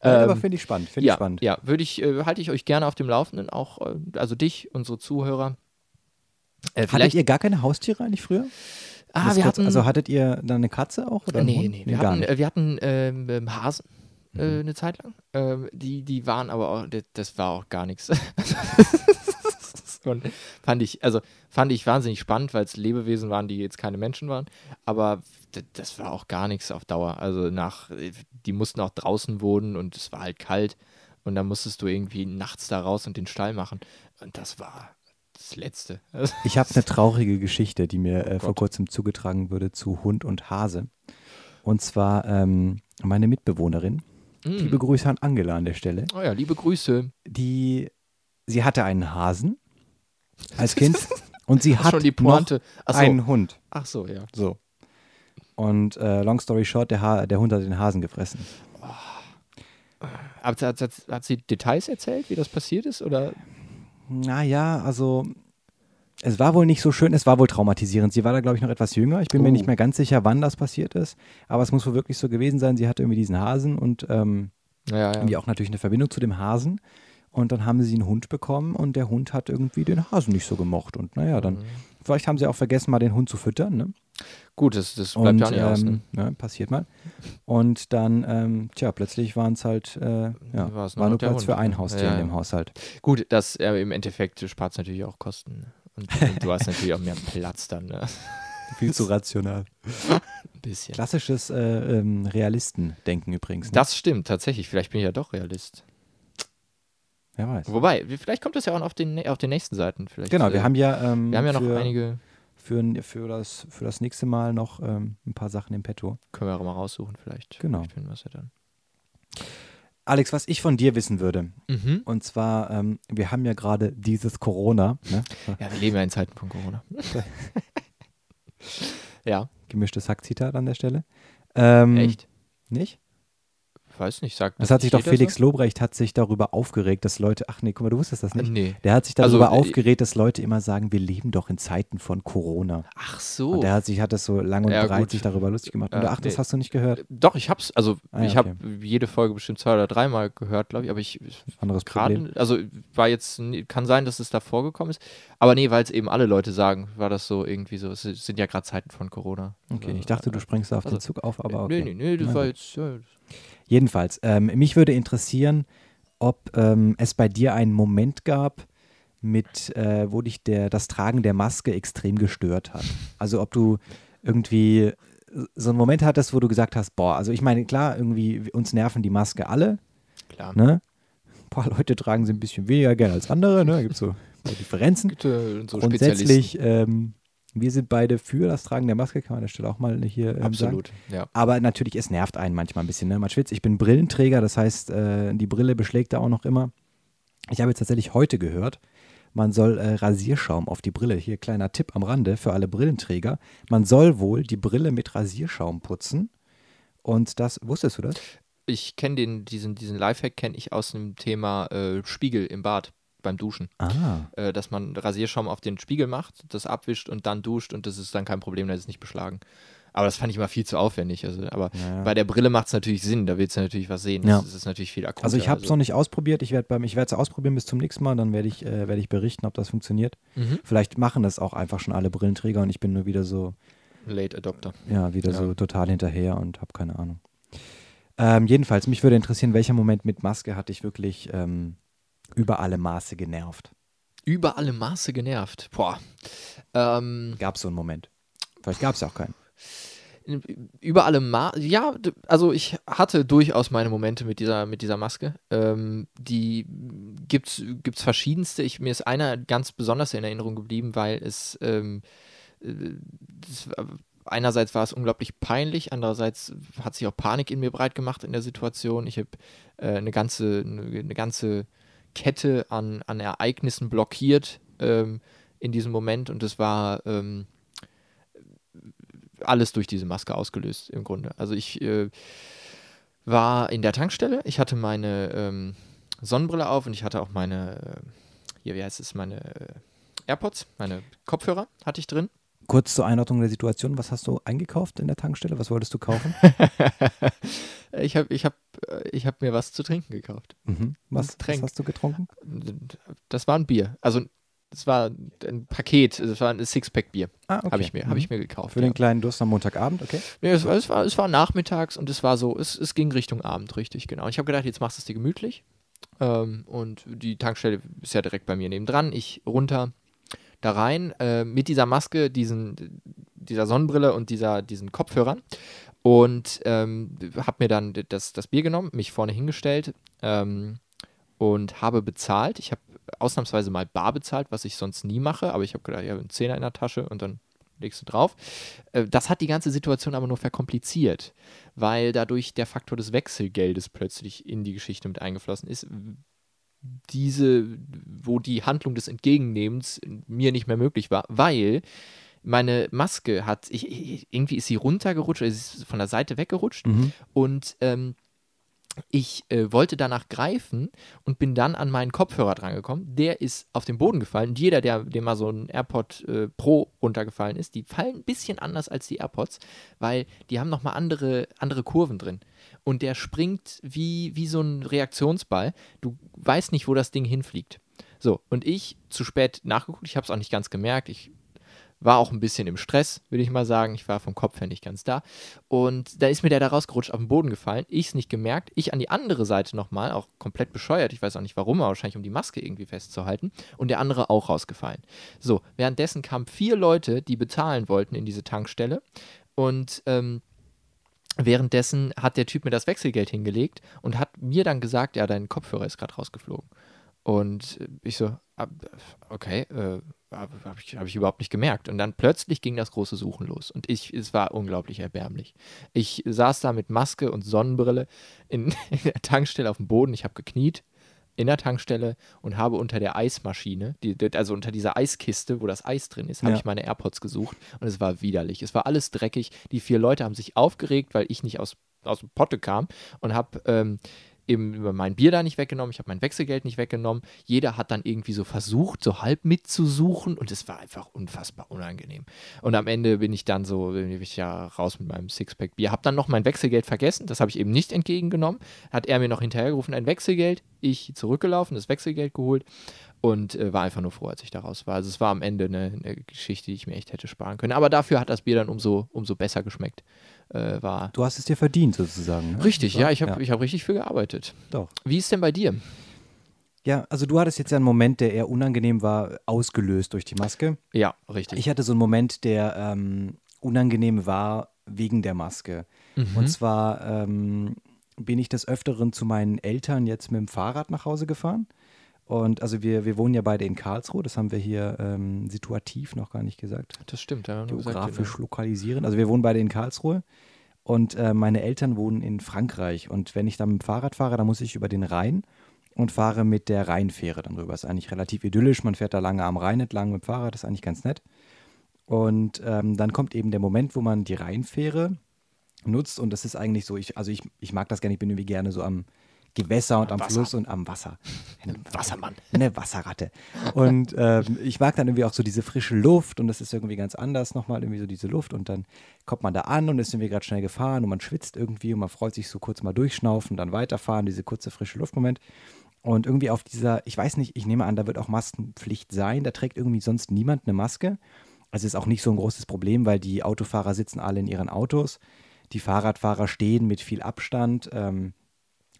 Aber Ähm, finde ich spannend. Finde ich ja, spannend. ja, würde ich, äh, halte ich euch gerne auf dem Laufenden, auch, äh, also dich, unsere Zuhörer. Äh, Hattet vielleicht, ihr gar keine Haustiere eigentlich früher? Ah, wir kurz- hatten, also hattet ihr dann eine Katze auch? Oder nee, nee, wir hatten, äh, wir hatten ähm, ähm, Hasen äh, Mhm. eine Zeit lang. Ähm, die, die waren aber auch, das, war auch gar nichts. Und fand ich, also fand ich wahnsinnig spannend, weil es Lebewesen waren, die jetzt keine Menschen waren. Aber das war auch gar nichts auf Dauer. Also nach, die mussten auch draußen wohnen und es war halt kalt. Und dann musstest du irgendwie nachts da raus und den Stall machen. Und das war das Letzte. Also, Ich habe eine traurige Geschichte, die mir äh, vor Gott. kurzem zugetragen wurde zu Hund und Hase. Und zwar ähm, meine Mitbewohnerin. Liebe mm. Grüße an Angela an der Stelle. Oh ja, liebe Grüße. Die, sie hatte einen Hasen als Kind und sie hat noch so. einen Hund. Ach so, ja. So. Und äh, long story short, der, ha der Hund hat den Hasen gefressen. Hat, hat, hat, hat sie Details erzählt, wie das passiert ist? Oder? Naja, also es war wohl nicht so schön, es war wohl traumatisierend. Sie war da, glaube ich, noch etwas jünger. Ich bin mir Oh. nicht mehr ganz sicher, wann das passiert ist. Aber es muss wohl wirklich so gewesen sein. Sie hatte irgendwie diesen Hasen und ähm, Ja, ja. irgendwie auch natürlich eine Verbindung zu dem Hasen. Und dann haben sie einen Hund bekommen und der Hund hat irgendwie den Hasen nicht so gemocht. Und naja, dann, Mhm. vielleicht haben sie auch vergessen, mal den Hund zu füttern. Ne? Gut, das, das bleibt Und ja nicht aus. Ne? ähm, ne, passiert mal. Und dann, ähm, tja, plötzlich waren es halt, äh, ja, War's nur war nur Platz Hund, für ein ne? Haustier Ja, in dem. Haushalt. Gut, das äh, im Endeffekt spart es natürlich auch Kosten. Und, und du hast natürlich auch mehr Platz dann. Ne? Viel zu rational. Ein bisschen. Klassisches äh, ähm, Realistendenken übrigens. Ne? Das stimmt, tatsächlich. Vielleicht bin ich ja doch Realist. Wer weiß. Wobei, vielleicht kommt das ja auch auf den, auf den nächsten Seiten. Vielleicht, Genau, äh, wir haben ja, ähm, wir haben ja noch einige, für, für, das, für das nächste Mal noch ähm, ein paar Sachen im Petto. können wir auch mal raussuchen, vielleicht. Genau. Vielleicht finden wir es ja dann. Alex, was ich von dir wissen würde, Mhm. und zwar, ähm, wir haben ja gerade dieses Corona, ne? Ja, wir leben ja in Zeiten von Corona. ja, gemischtes Hack-Zitat an der Stelle. Ähm, echt? Nicht? Weiß nicht, sagt Das hat sich doch Felix Lobrecht hat sich darüber aufgeregt, dass Leute, ach nee, guck mal, du wusstest das So? nicht. Nee. Der hat sich Also, darüber äh, aufgeregt, dass Leute immer sagen, wir leben doch in Zeiten von Corona. Ach so. Und der hat sich hat das so lang und Ja, breit gut. sich darüber lustig gemacht. Und Ja, ach, das nee. hast du nicht gehört. Doch, ich hab's, also Ah, ja, ich habe jede Folge bestimmt zwei oder dreimal gehört, glaube ich, aber ich Anderes Problem. gerade, also war jetzt, kann sein, dass es da vorgekommen ist, aber nee, weil es eben alle Leute sagen, war das so irgendwie so, es sind ja gerade Zeiten von Corona. Okay, Also, ich dachte, du äh, springst da auf also, den Zug auf, aber okay. Nee, nee, nee, das war jetzt, ja, Jedenfalls, ähm, mich würde interessieren, ob ähm, es bei dir einen Moment gab, mit, äh, wo dich der, das Tragen der Maske extrem gestört hat. Also ob du irgendwie so einen Moment hattest, wo du gesagt hast, boah, also ich meine, klar, irgendwie uns nerven die Maske alle, klar. ne? Ein paar Leute tragen sie ein bisschen weniger gern als andere, ne? Da gibt es so Differenzen. Gibt, äh, so Grundsätzlich, ähm, wir sind beide für das Tragen der Maske, kann man an der Stelle auch mal hier ähm, sagen. Absolut, ja. Aber natürlich, es nervt einen manchmal ein bisschen. Ne? Man schwitzt. Ich bin Brillenträger, das heißt, äh, die Brille beschlägt da auch noch immer. Ich habe jetzt tatsächlich heute gehört, man soll äh, Rasierschaum auf die Brille. Hier kleiner Tipp am Rande für alle Brillenträger. Man soll wohl die Brille mit Rasierschaum putzen. Und das, wusstest du das? Ich kenne den, diesen, diesen Lifehack kenne ich aus dem Thema äh, Spiegel im Bad beim Duschen. Ah, Äh, dass man Rasierschaum auf den Spiegel macht, das abwischt und dann duscht und das ist dann kein Problem, da ist es nicht beschlagen. Aber das fand ich immer viel zu aufwendig. Also, aber Naja. bei der Brille macht es natürlich Sinn, da willst du natürlich was sehen. Ja. Das ist natürlich viel akuter. also ich habe es noch nicht ausprobiert. Ich werde ich es ausprobieren bis zum nächsten Mal. Dann werde ich, äh, werde ich berichten, ob das funktioniert. Mhm. Vielleicht machen das auch einfach schon alle Brillenträger und ich bin nur wieder so Late Adopter. ja, wieder Ja. so total hinterher und habe keine Ahnung. Ähm, jedenfalls, mich würde interessieren, welcher Moment mit Maske hat dich wirklich ähm, über alle Maße genervt? Über alle Maße genervt. Boah. Ähm, Gab es so einen Moment? Vielleicht gab es ja auch keinen. über alle Ma ja, also ich hatte durchaus meine Momente mit dieser, mit dieser Maske. Ähm, die gibt's, gibt's verschiedenste. Ich, mir ist einer ganz besonders in Erinnerung geblieben, weil es ähm, äh, das, war- einerseits war es unglaublich peinlich, andererseits hat sich auch Panik in mir breit gemacht in der Situation. Ich habe äh, eine ganze, eine, eine ganze Kette an, an Ereignissen blockiert ähm, in diesem Moment und es war ähm, alles durch diese Maske ausgelöst im Grunde. Also ich äh, war in der Tankstelle, ich hatte meine ähm, Sonnenbrille auf und ich hatte auch meine, äh, hier, wie heißt es, meine äh, AirPods, meine Kopfhörer hatte ich drin. Kurz zur Einordnung der Situation, was hast du eingekauft in der Tankstelle? Was wolltest du kaufen? ich habe ich hab, ich hab mir was zu trinken gekauft. mhm. was, was hast du getrunken? Das war ein Bier. Also das war ein Paket, das war ein Sixpack-Bier, Ah, okay. habe ich, mir- hab Mhm. ich mir gekauft. Für ja. den kleinen Durst am Montagabend, okay. Nee, es, war, es, war, es war nachmittags und es war so, es, es ging Richtung Abend, richtig, genau. Und ich habe gedacht, jetzt machst du es dir gemütlich. Ähm, und die Tankstelle ist ja direkt bei mir nebendran. Ich runter da rein äh, mit dieser Maske, diesen, dieser Sonnenbrille und dieser, diesen Kopfhörern. Und ähm, habe mir dann das, das Bier genommen, mich vorne hingestellt ähm, und habe bezahlt. Ich habe ausnahmsweise mal bar bezahlt, was ich sonst nie mache, aber ich habe gedacht, ich habe einen Zehner in der Tasche und dann legst du drauf. Äh, Das hat die ganze Situation aber nur verkompliziert, weil dadurch der Faktor des Wechselgeldes plötzlich in die Geschichte mit eingeflossen ist. Diese, wo die Handlung des Entgegennehmens mir nicht mehr möglich war, weil meine Maske hat, ich, ich, irgendwie ist sie runtergerutscht, also sie ist von der Seite weggerutscht Mhm. und ähm, ich äh, wollte danach greifen und bin dann an meinen Kopfhörer drangekommen. Der ist auf den Boden gefallen. Und jeder, der dem mal so ein AirPod äh, Pro runtergefallen ist, die fallen ein bisschen anders als die AirPods, weil die haben nochmal andere, andere Kurven drin. Und der springt wie, wie so ein Reaktionsball. Du weißt nicht, wo das Ding hinfliegt. So, und ich zu spät nachgeguckt, ich habe es auch nicht ganz gemerkt. Ich war auch ein bisschen im Stress, würde ich mal sagen. Ich war vom Kopf her nicht ganz da. Und da ist mir der da rausgerutscht, auf den Boden gefallen. Ich es nicht gemerkt. Ich an die andere Seite nochmal, auch komplett bescheuert. Ich weiß auch nicht warum, aber wahrscheinlich um die Maske irgendwie festzuhalten. Und der andere auch rausgefallen. So, währenddessen kamen vier Leute, die bezahlen wollten in diese Tankstelle. Und ähm, währenddessen hat der Typ mir das Wechselgeld hingelegt und hat mir dann gesagt, ja, dein Kopfhörer ist gerade rausgeflogen. Und ich so, okay, äh, habe ich, hab ich überhaupt nicht gemerkt. Und dann plötzlich ging das große Suchen los. Und ich, es war unglaublich erbärmlich. Ich saß da mit Maske und Sonnenbrille in, in der Tankstelle auf dem Boden. Ich habe gekniet in der Tankstelle und habe unter der Eismaschine, die, also unter dieser Eiskiste, wo das Eis drin ist, habe Ja. ich meine AirPods gesucht und es war widerlich. Es war alles dreckig. Die vier Leute haben sich aufgeregt, weil ich nicht aus, aus dem Potte kam und habe ähm, eben mein Bier da nicht weggenommen, ich habe mein Wechselgeld nicht weggenommen. Jeder hat dann irgendwie so versucht, so halb mitzusuchen und es war einfach unfassbar unangenehm. Und am Ende bin ich dann so, bin ich ja raus mit meinem Sixpack Bier. Habe dann noch mein Wechselgeld vergessen, das habe ich eben nicht entgegengenommen. Hat er mir noch hinterhergerufen, ein Wechselgeld. Ich zurückgelaufen, das Wechselgeld geholt und äh, war einfach nur froh, als ich da raus war. Also es war am Ende eine, eine Geschichte, die ich mir echt hätte sparen können. Aber dafür hat das Bier dann umso, umso besser geschmeckt. Äh, war Du hast es dir verdient, sozusagen. Ne? richtig, ja, ich habe Ja. ich hab richtig viel gearbeitet. Doch. Wie ist denn bei dir? Ja, also du hattest jetzt ja einen Moment, der eher unangenehm war, ausgelöst durch die Maske. Ja, richtig. Ich hatte so einen Moment, der ähm, unangenehm war wegen der Maske. Mhm. Und zwar ähm, bin ich des Öfteren zu meinen Eltern jetzt mit dem Fahrrad nach Hause gefahren. Und also wir, wir wohnen ja beide in Karlsruhe, das haben wir hier ähm, situativ noch gar nicht gesagt. das stimmt, ja. gesagt, Geografisch genau. lokalisieren. Also wir wohnen beide in Karlsruhe und äh, meine Eltern wohnen in Frankreich. Und wenn ich dann mit dem Fahrrad fahre, dann muss ich über den Rhein und fahre mit der Rheinfähre dann rüber. Ist eigentlich relativ idyllisch. Man fährt da lange am Rhein entlang mit dem Fahrrad, ist eigentlich ganz nett. Und ähm, dann kommt eben der Moment, wo man die Rheinfähre nutzt. Und das ist eigentlich so, ich, also ich, ich mag das gerne, ich bin irgendwie gerne so am Gewässer und am Wasser. Fluss und am Wasser. Wassermann. Eine Wasserratte. Und ähm, ich mag dann irgendwie auch so diese frische Luft und das ist irgendwie ganz anders nochmal, irgendwie so diese Luft. Und dann kommt man da an und ist irgendwie gerade schnell gefahren und man schwitzt irgendwie und man freut sich so kurz mal durchschnaufen, dann weiterfahren, diese kurze frische Luftmoment. Und irgendwie auf dieser, ich weiß nicht, ich nehme an, da wird auch Maskenpflicht sein. Da trägt irgendwie sonst niemand eine Maske. Also ist auch nicht so ein großes Problem, weil die Autofahrer sitzen alle in ihren Autos. Die Fahrradfahrer stehen mit viel Abstand. Ähm,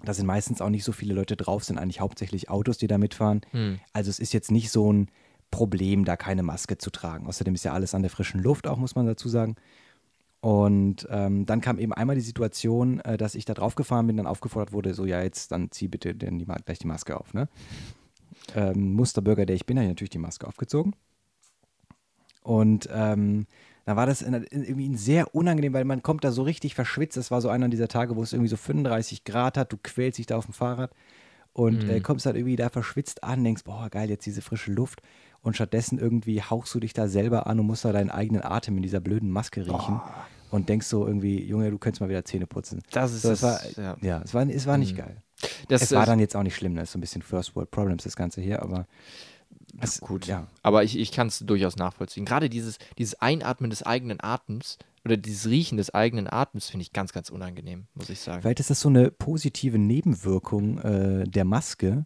da sind meistens auch nicht so viele Leute drauf, sind eigentlich hauptsächlich Autos, die da mitfahren. Hm. Also es ist jetzt nicht so ein Problem, da keine Maske zu tragen. Außerdem ist ja alles an der frischen Luft auch, muss man dazu sagen. Und ähm, dann kam eben einmal die Situation, äh, dass ich da drauf gefahren bin, dann aufgefordert wurde, so ja, jetzt dann zieh bitte denn die, gleich die Maske auf. Ne? Ähm, Musterbürger, der ich bin, habe ich natürlich die Maske aufgezogen. Und ähm, dann war das in, in, irgendwie sehr unangenehm, weil man kommt da so richtig verschwitzt. Das war so einer dieser Tage, wo es irgendwie so 35 Grad hat, du quälst dich da auf dem Fahrrad und äh, kommst halt irgendwie da verschwitzt an, denkst, boah, geil, jetzt diese frische Luft. Und stattdessen irgendwie hauchst du dich da selber an und musst da deinen eigenen Atem in dieser blöden Maske riechen. Und denkst so irgendwie, Junge, du könntest mal wieder Zähne putzen. Das ist so, es war, ja. ja. es war, es war nicht geil. Das es war dann jetzt auch nicht schlimm, das ist so ein bisschen First World Problems, das Ganze hier, aber es, gut. ja. Aber ich, ich kann es durchaus nachvollziehen. Gerade dieses, dieses Einatmen des eigenen Atems oder dieses Riechen des eigenen Atems finde ich ganz, ganz unangenehm, muss ich sagen. Vielleicht ist das so eine positive Nebenwirkung äh, der Maske.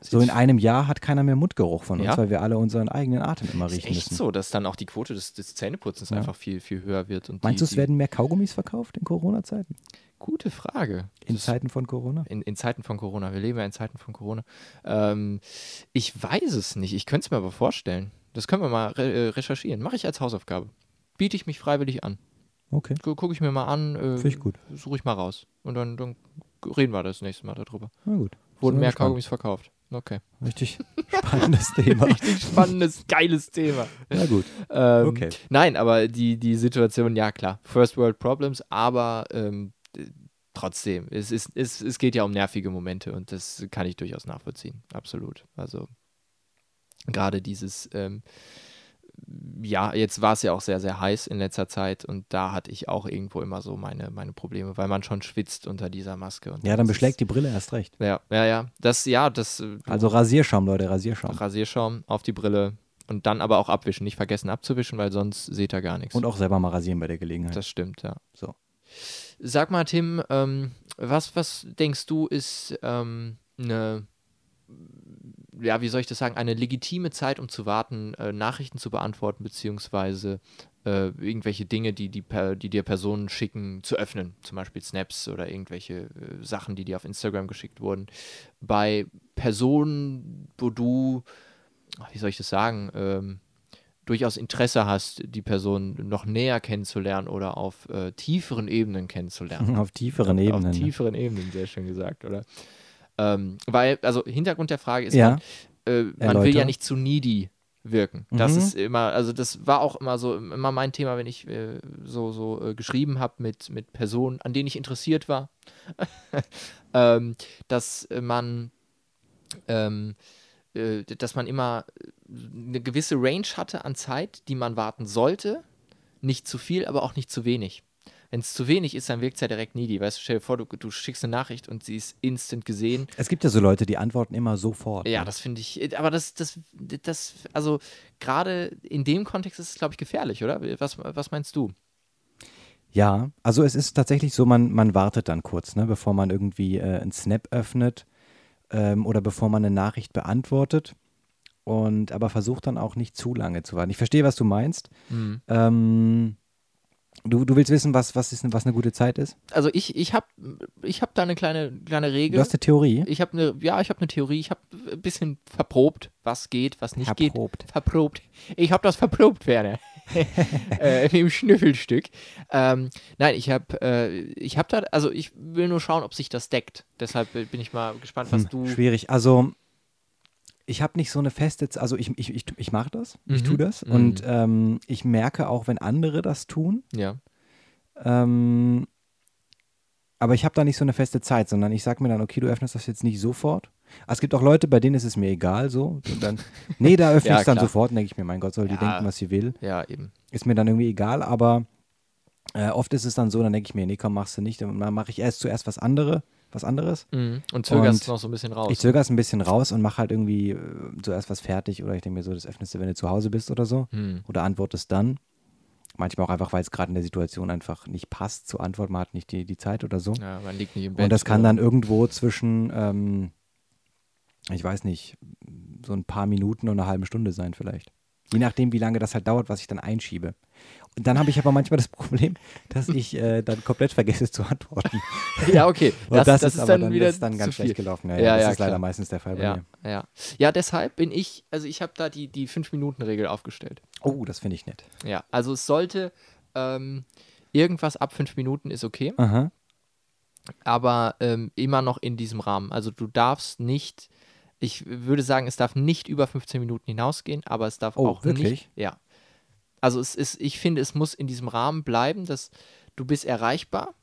Das So ist- in einem Jahr hat keiner mehr Mundgeruch von uns, Ja. weil wir alle unseren eigenen Atem immer ist riechen echt müssen. so, dass dann auch die Quote des, des Zähneputzens Ja. einfach viel, viel höher wird. Und Meinst die, du, es werden mehr Kaugummis verkauft in Corona-Zeiten? Gute Frage. In Zeiten von Corona? in, in Zeiten von Corona. Wir leben ja in Zeiten von Corona. Ähm, ich weiß es nicht. Ich könnte es mir aber vorstellen. Das können wir mal re äh, recherchieren. Mache ich als Hausaufgabe. Biete ich mich freiwillig an. Okay, Gucke ich mir mal an. Äh, finde ich gut. Suche ich mal raus. Und dann, dann reden wir das nächste Mal darüber. Na gut. Wurden mehr gespannt. Kaugummis verkauft. Okay. Richtig spannendes Thema. Richtig spannendes, geiles Thema. Na gut. Ähm, Okay. Nein, aber die, die Situation, ja klar, First World Problems, aber ähm, trotzdem, es, ist, es, es geht ja um nervige Momente und das kann ich durchaus nachvollziehen, absolut. Also gerade dieses, ähm, ja, jetzt war es ja auch sehr, sehr heiß in letzter Zeit und da hatte ich auch irgendwo immer so meine, meine Probleme, weil man schon schwitzt unter dieser Maske. Und Ja, dann beschlägt die Brille erst recht. Ja, ja, ja. Das, ja, das äh, Also Rasierschaum, Leute, Rasierschaum. Rasierschaum auf die Brille und dann aber auch abwischen. Nicht vergessen abzuwischen, weil sonst seht ihr gar nichts. Und auch selber mal rasieren bei der Gelegenheit. Das stimmt, ja. So. Sag mal, Tim, ähm, was, was denkst du, ist ähm, eine, ja, wie soll ich das sagen, eine legitime Zeit, um zu warten, äh, Nachrichten zu beantworten, beziehungsweise äh, irgendwelche Dinge, die, die, die dir Personen schicken, zu öffnen. Zum Beispiel Snaps oder irgendwelche äh, Sachen, die dir auf Instagram geschickt wurden. Bei Personen, wo du, wie soll ich das sagen, ähm, durchaus Interesse hast, die Person noch näher kennenzulernen oder auf äh, tieferen Ebenen kennenzulernen. Auf tieferen Ebenen. Auf tieferen Ebenen, sehr schön gesagt, oder? Ähm, weil, also Hintergrund der Frage ist, Ja. man, äh, man will ja nicht zu needy wirken. Das Mhm. ist immer, also das war auch immer so, immer mein Thema, wenn ich äh, so, so äh, geschrieben habe mit, mit Personen, an denen ich interessiert war, ähm, dass man ähm, äh, dass man immer eine gewisse Range hatte an Zeit, die man warten sollte. Nicht zu viel, aber auch nicht zu wenig. Wenn es zu wenig ist, dann wirkt es ja direkt needy. Weißt du, stell dir vor, du, du schickst eine Nachricht und sie ist instant gesehen. Es gibt ja so Leute, die antworten immer sofort. Ja, ne? das finde ich, äh, aber das, das, das, also gerade in dem Kontext ist es, glaube ich, gefährlich, oder? Was, was meinst du? Ja, also es ist tatsächlich so, man, man wartet dann kurz, ne, bevor man irgendwie äh, einen Snap öffnet ähm, oder bevor man eine Nachricht beantwortet. Und aber versucht dann auch nicht zu lange zu warten. Ich verstehe, was du meinst. Ähm, du, du willst wissen, was, was, ist, was eine gute Zeit ist? Also ich, ich habe ich hab da eine kleine, kleine Regel. Du hast eine Theorie. Ich habe eine, ja, ich habe eine Theorie. Ich habe ein bisschen verprobt, was geht, was nicht Verprobt. geht. Verprobt. Ich habe das verprobt, Werner. äh, im Schnüffelstück. Ähm, nein, ich habe, äh, ich habe da, also ich will nur schauen, ob sich das deckt. Deshalb bin ich mal gespannt, was Hm, du. Schwierig. Also ich habe nicht so eine feste, Z- also ich, ich, ich, ich mache das, ich Mhm. tue das Mhm. und ähm, ich merke auch, wenn andere das tun, Ja. Ähm, aber ich habe da nicht so eine feste Zeit, sondern ich sage mir dann, okay, du öffnest das jetzt nicht sofort. Ah, Es gibt auch Leute, bei denen ist es mir egal so. Und dann, nee, da öffne Ja, ich es dann klar. sofort und denke ich mir, mein Gott, soll die Ja. denken, was sie will. Ja, eben. Ist mir dann irgendwie egal, aber äh, oft ist es dann so, dann denke ich mir, nee, komm, machst du nicht. Und dann mache ich erst zuerst was andere, was anderes. Mhm. Und zögerst noch so ein bisschen raus. Ich zögere es ein bisschen raus und mache halt irgendwie äh, zuerst was fertig oder ich denke mir so, das öffnest du, wenn du zu Hause bist oder so. Mhm. Oder antwortest dann. Manchmal auch einfach, weil es gerade in der Situation einfach nicht passt zu antworten. Man hat nicht die, die Zeit oder so. Ja, man liegt nicht im Bett. Und das kann dann irgendwo zwischen, ähm, ich weiß nicht, so ein paar Minuten und eine halbe Stunde sein vielleicht. Je nachdem, wie lange das halt dauert, was ich dann einschiebe. Und dann habe ich aber manchmal das Problem, dass ich äh, dann komplett vergesse zu antworten. Ja, okay. Und Das, das, ist aber dann, wieder das ist dann ganz schlecht gelaufen. Ja, Ja, ja, das ja, ist leider klar. meistens der Fall bei Ja, mir. ja. Ja, deshalb bin ich, also ich habe da die, die 5-Minuten-Regel aufgestellt. Oh, das finde ich nett. Ja, also es sollte ähm, irgendwas ab 5 Minuten ist okay, Aha. aber ähm, immer noch in diesem Rahmen. Also du darfst nicht, ich würde sagen, es darf nicht über 15 Minuten hinausgehen, aber es darf Oh, auch wirklich? nicht. Ja. Also es ist, ich finde, es muss in diesem Rahmen bleiben, dass du bist erreichbar,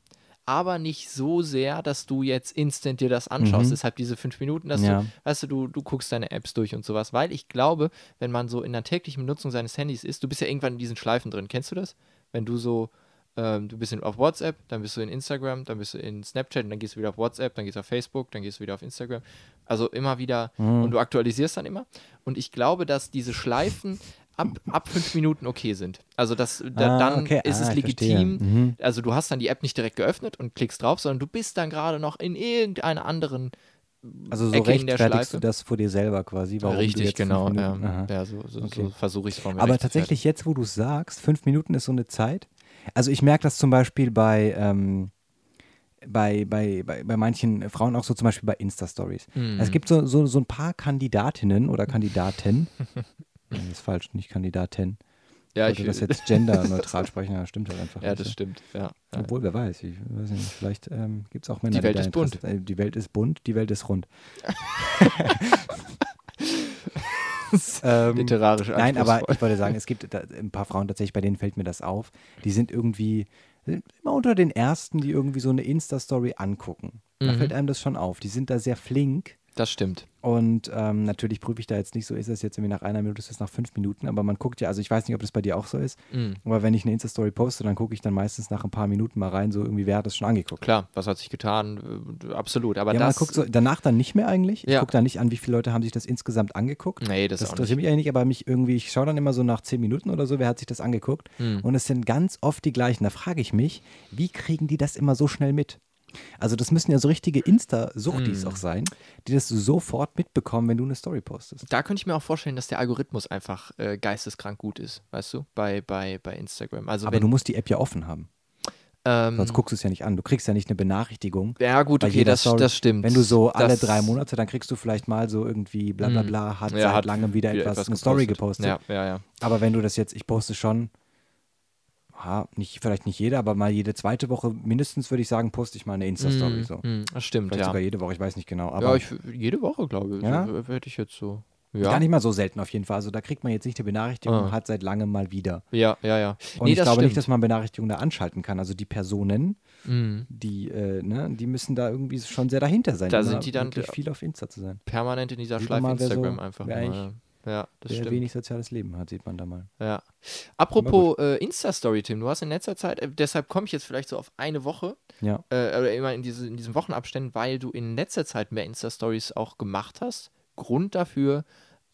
aber nicht so sehr, dass du jetzt instant dir das anschaust. Mhm. Deshalb diese fünf Minuten, dass Ja. du, weißt du, du, du guckst deine Apps durch und sowas. Weil ich glaube, wenn man so in der täglichen Benutzung seines Handys ist, du bist ja irgendwann in diesen Schleifen drin. Kennst du das? Wenn du so, ähm, du bist in, auf WhatsApp, dann bist du in Instagram, dann bist du in Snapchat und dann gehst du wieder auf WhatsApp, dann gehst du auf Facebook, dann gehst du wieder auf Instagram. Also immer wieder, Mhm. und du aktualisierst dann immer. Und ich glaube, dass diese Schleifen ab, ab fünf Minuten okay sind. Also das, da, Ah, dann okay. ist Ah, es legitim. Mhm. Also du hast dann die App nicht direkt geöffnet und klickst drauf, sondern du bist dann gerade noch in irgendeiner anderen Also so Ecke rechtfertigst du das vor dir selber quasi, warum du Richtig, genau. Minuten, Ja, so, so, Okay. so versuche ich es von mir Aber tatsächlich jetzt, wo du es sagst, fünf Minuten ist so eine Zeit. Also ich merke das zum Beispiel bei, ähm, bei, bei, bei, bei manchen Frauen auch so zum Beispiel bei Insta-Stories. Mhm. Es gibt so, so, so ein paar Kandidatinnen oder Kandidaten. Das ist falsch, nicht Kandidaten. Ja, ich wollte das jetzt genderneutral sprechen, aber stimmt halt einfach ja, das stimmt. Ja. Obwohl, wer weiß, ich weiß nicht, vielleicht ähm, gibt es auch Männer, Die Welt da ist bunt. Äh, Die Welt ist bunt, die Welt ist rund. ähm, Literarisch Nein, aber ich wollte sagen, es gibt da ein paar Frauen tatsächlich, bei denen fällt mir das auf. Die sind irgendwie sind immer unter den ersten, die irgendwie so eine Insta-Story angucken. Da Mhm. fällt einem das schon auf. Die sind da sehr flink. Das stimmt. Und ähm, natürlich prüfe ich da jetzt nicht so, ist das jetzt irgendwie nach einer Minute, ist das nach fünf Minuten, aber man guckt ja, also ich weiß nicht, ob das bei dir auch so ist, Mhm. aber wenn ich eine Insta-Story poste, dann gucke ich dann meistens nach ein paar Minuten mal rein, so irgendwie, wer hat das schon angeguckt. Klar, was hat sich getan? Absolut. Aber ja, man das. guckt so, danach dann nicht mehr eigentlich. Ich Ja. gucke dann nicht an, wie viele Leute haben sich das insgesamt angeguckt. nee, das, Das auch interessiert nicht. mich eigentlich nicht, aber mich irgendwie, ich schaue dann immer so nach zehn Minuten oder so, wer hat sich das angeguckt. Mhm. Und es sind ganz oft die gleichen. Da frage ich mich, wie kriegen die das immer so schnell mit? Also das müssen ja so richtige Insta-Suchtis Mm. auch sein, die das sofort mitbekommen, wenn du eine Story postest. Da könnte ich mir auch vorstellen, dass der Algorithmus einfach äh, geisteskrank gut ist, weißt du, bei, bei, bei Instagram. Also Aber wenn du musst die App ja offen haben, ähm, sonst guckst du es ja nicht an. Du kriegst ja nicht eine Benachrichtigung. Ja, gut, okay, das, Story. das stimmt. Wenn du so alle Das- drei Monate, dann kriegst du vielleicht mal so irgendwie bla bla Mm. bla, hat Ja, seit langem wieder etwas, eine Story gepostet. Ja, ja, ja. Aber wenn du das jetzt, ich poste schon ha, nicht, vielleicht nicht jede, aber mal jede zweite Woche mindestens, würde ich sagen, poste ich mal eine Insta-Story. Mm, So. mm, das stimmt, Vielleicht ja. sogar jede Woche, ich weiß nicht genau. Aber ja, ich, jede Woche, glaube ich. Ja? So, hätte ich jetzt so. Ja. gar nicht mal so selten auf jeden Fall. Also da kriegt man jetzt nicht die Benachrichtigung, Ah. hat seit langem mal wieder. Ja, ja, ja. Und nee, ich glaube stimmt. nicht, dass man Benachrichtigungen da anschalten kann. Also die Personen, Mm. die, äh, ne, die müssen da irgendwie schon sehr dahinter sein. Da sind die dann- viel auf Insta zu sein. Permanent in dieser Schleife wer so- Instagram einfach. nur, ja. das Wer stimmt. wenig soziales Leben hat, sieht man da mal. Ja. Apropos äh, Insta-Story, Tim, du hast in letzter Zeit, äh, deshalb komme ich jetzt vielleicht so auf eine Woche, Ja. äh, oder immer in, diese, in diesen Wochenabständen, weil du in letzter Zeit mehr Insta-Stories auch gemacht hast. Grund dafür,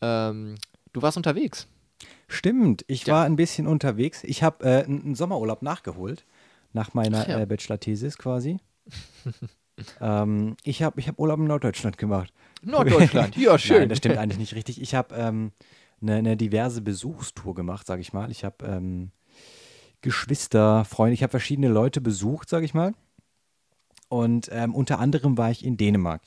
ähm, du warst unterwegs. Stimmt, ich Ja. war ein bisschen unterwegs. Ich habe äh, einen einen Sommerurlaub nachgeholt, nach meiner Ach ja. äh, Bachelor-Thesis quasi. ähm, ich habe ich hab Urlaub in Norddeutschland gemacht. Norddeutschland, ja, schön. Nein, das stimmt eigentlich nicht richtig. Ich habe ähm, eine, eine diverse Besuchstour gemacht, sage ich mal. Ich habe ähm, Geschwister, Freunde, ich habe verschiedene Leute besucht, sage ich mal. Und ähm, unter anderem war ich in Dänemark.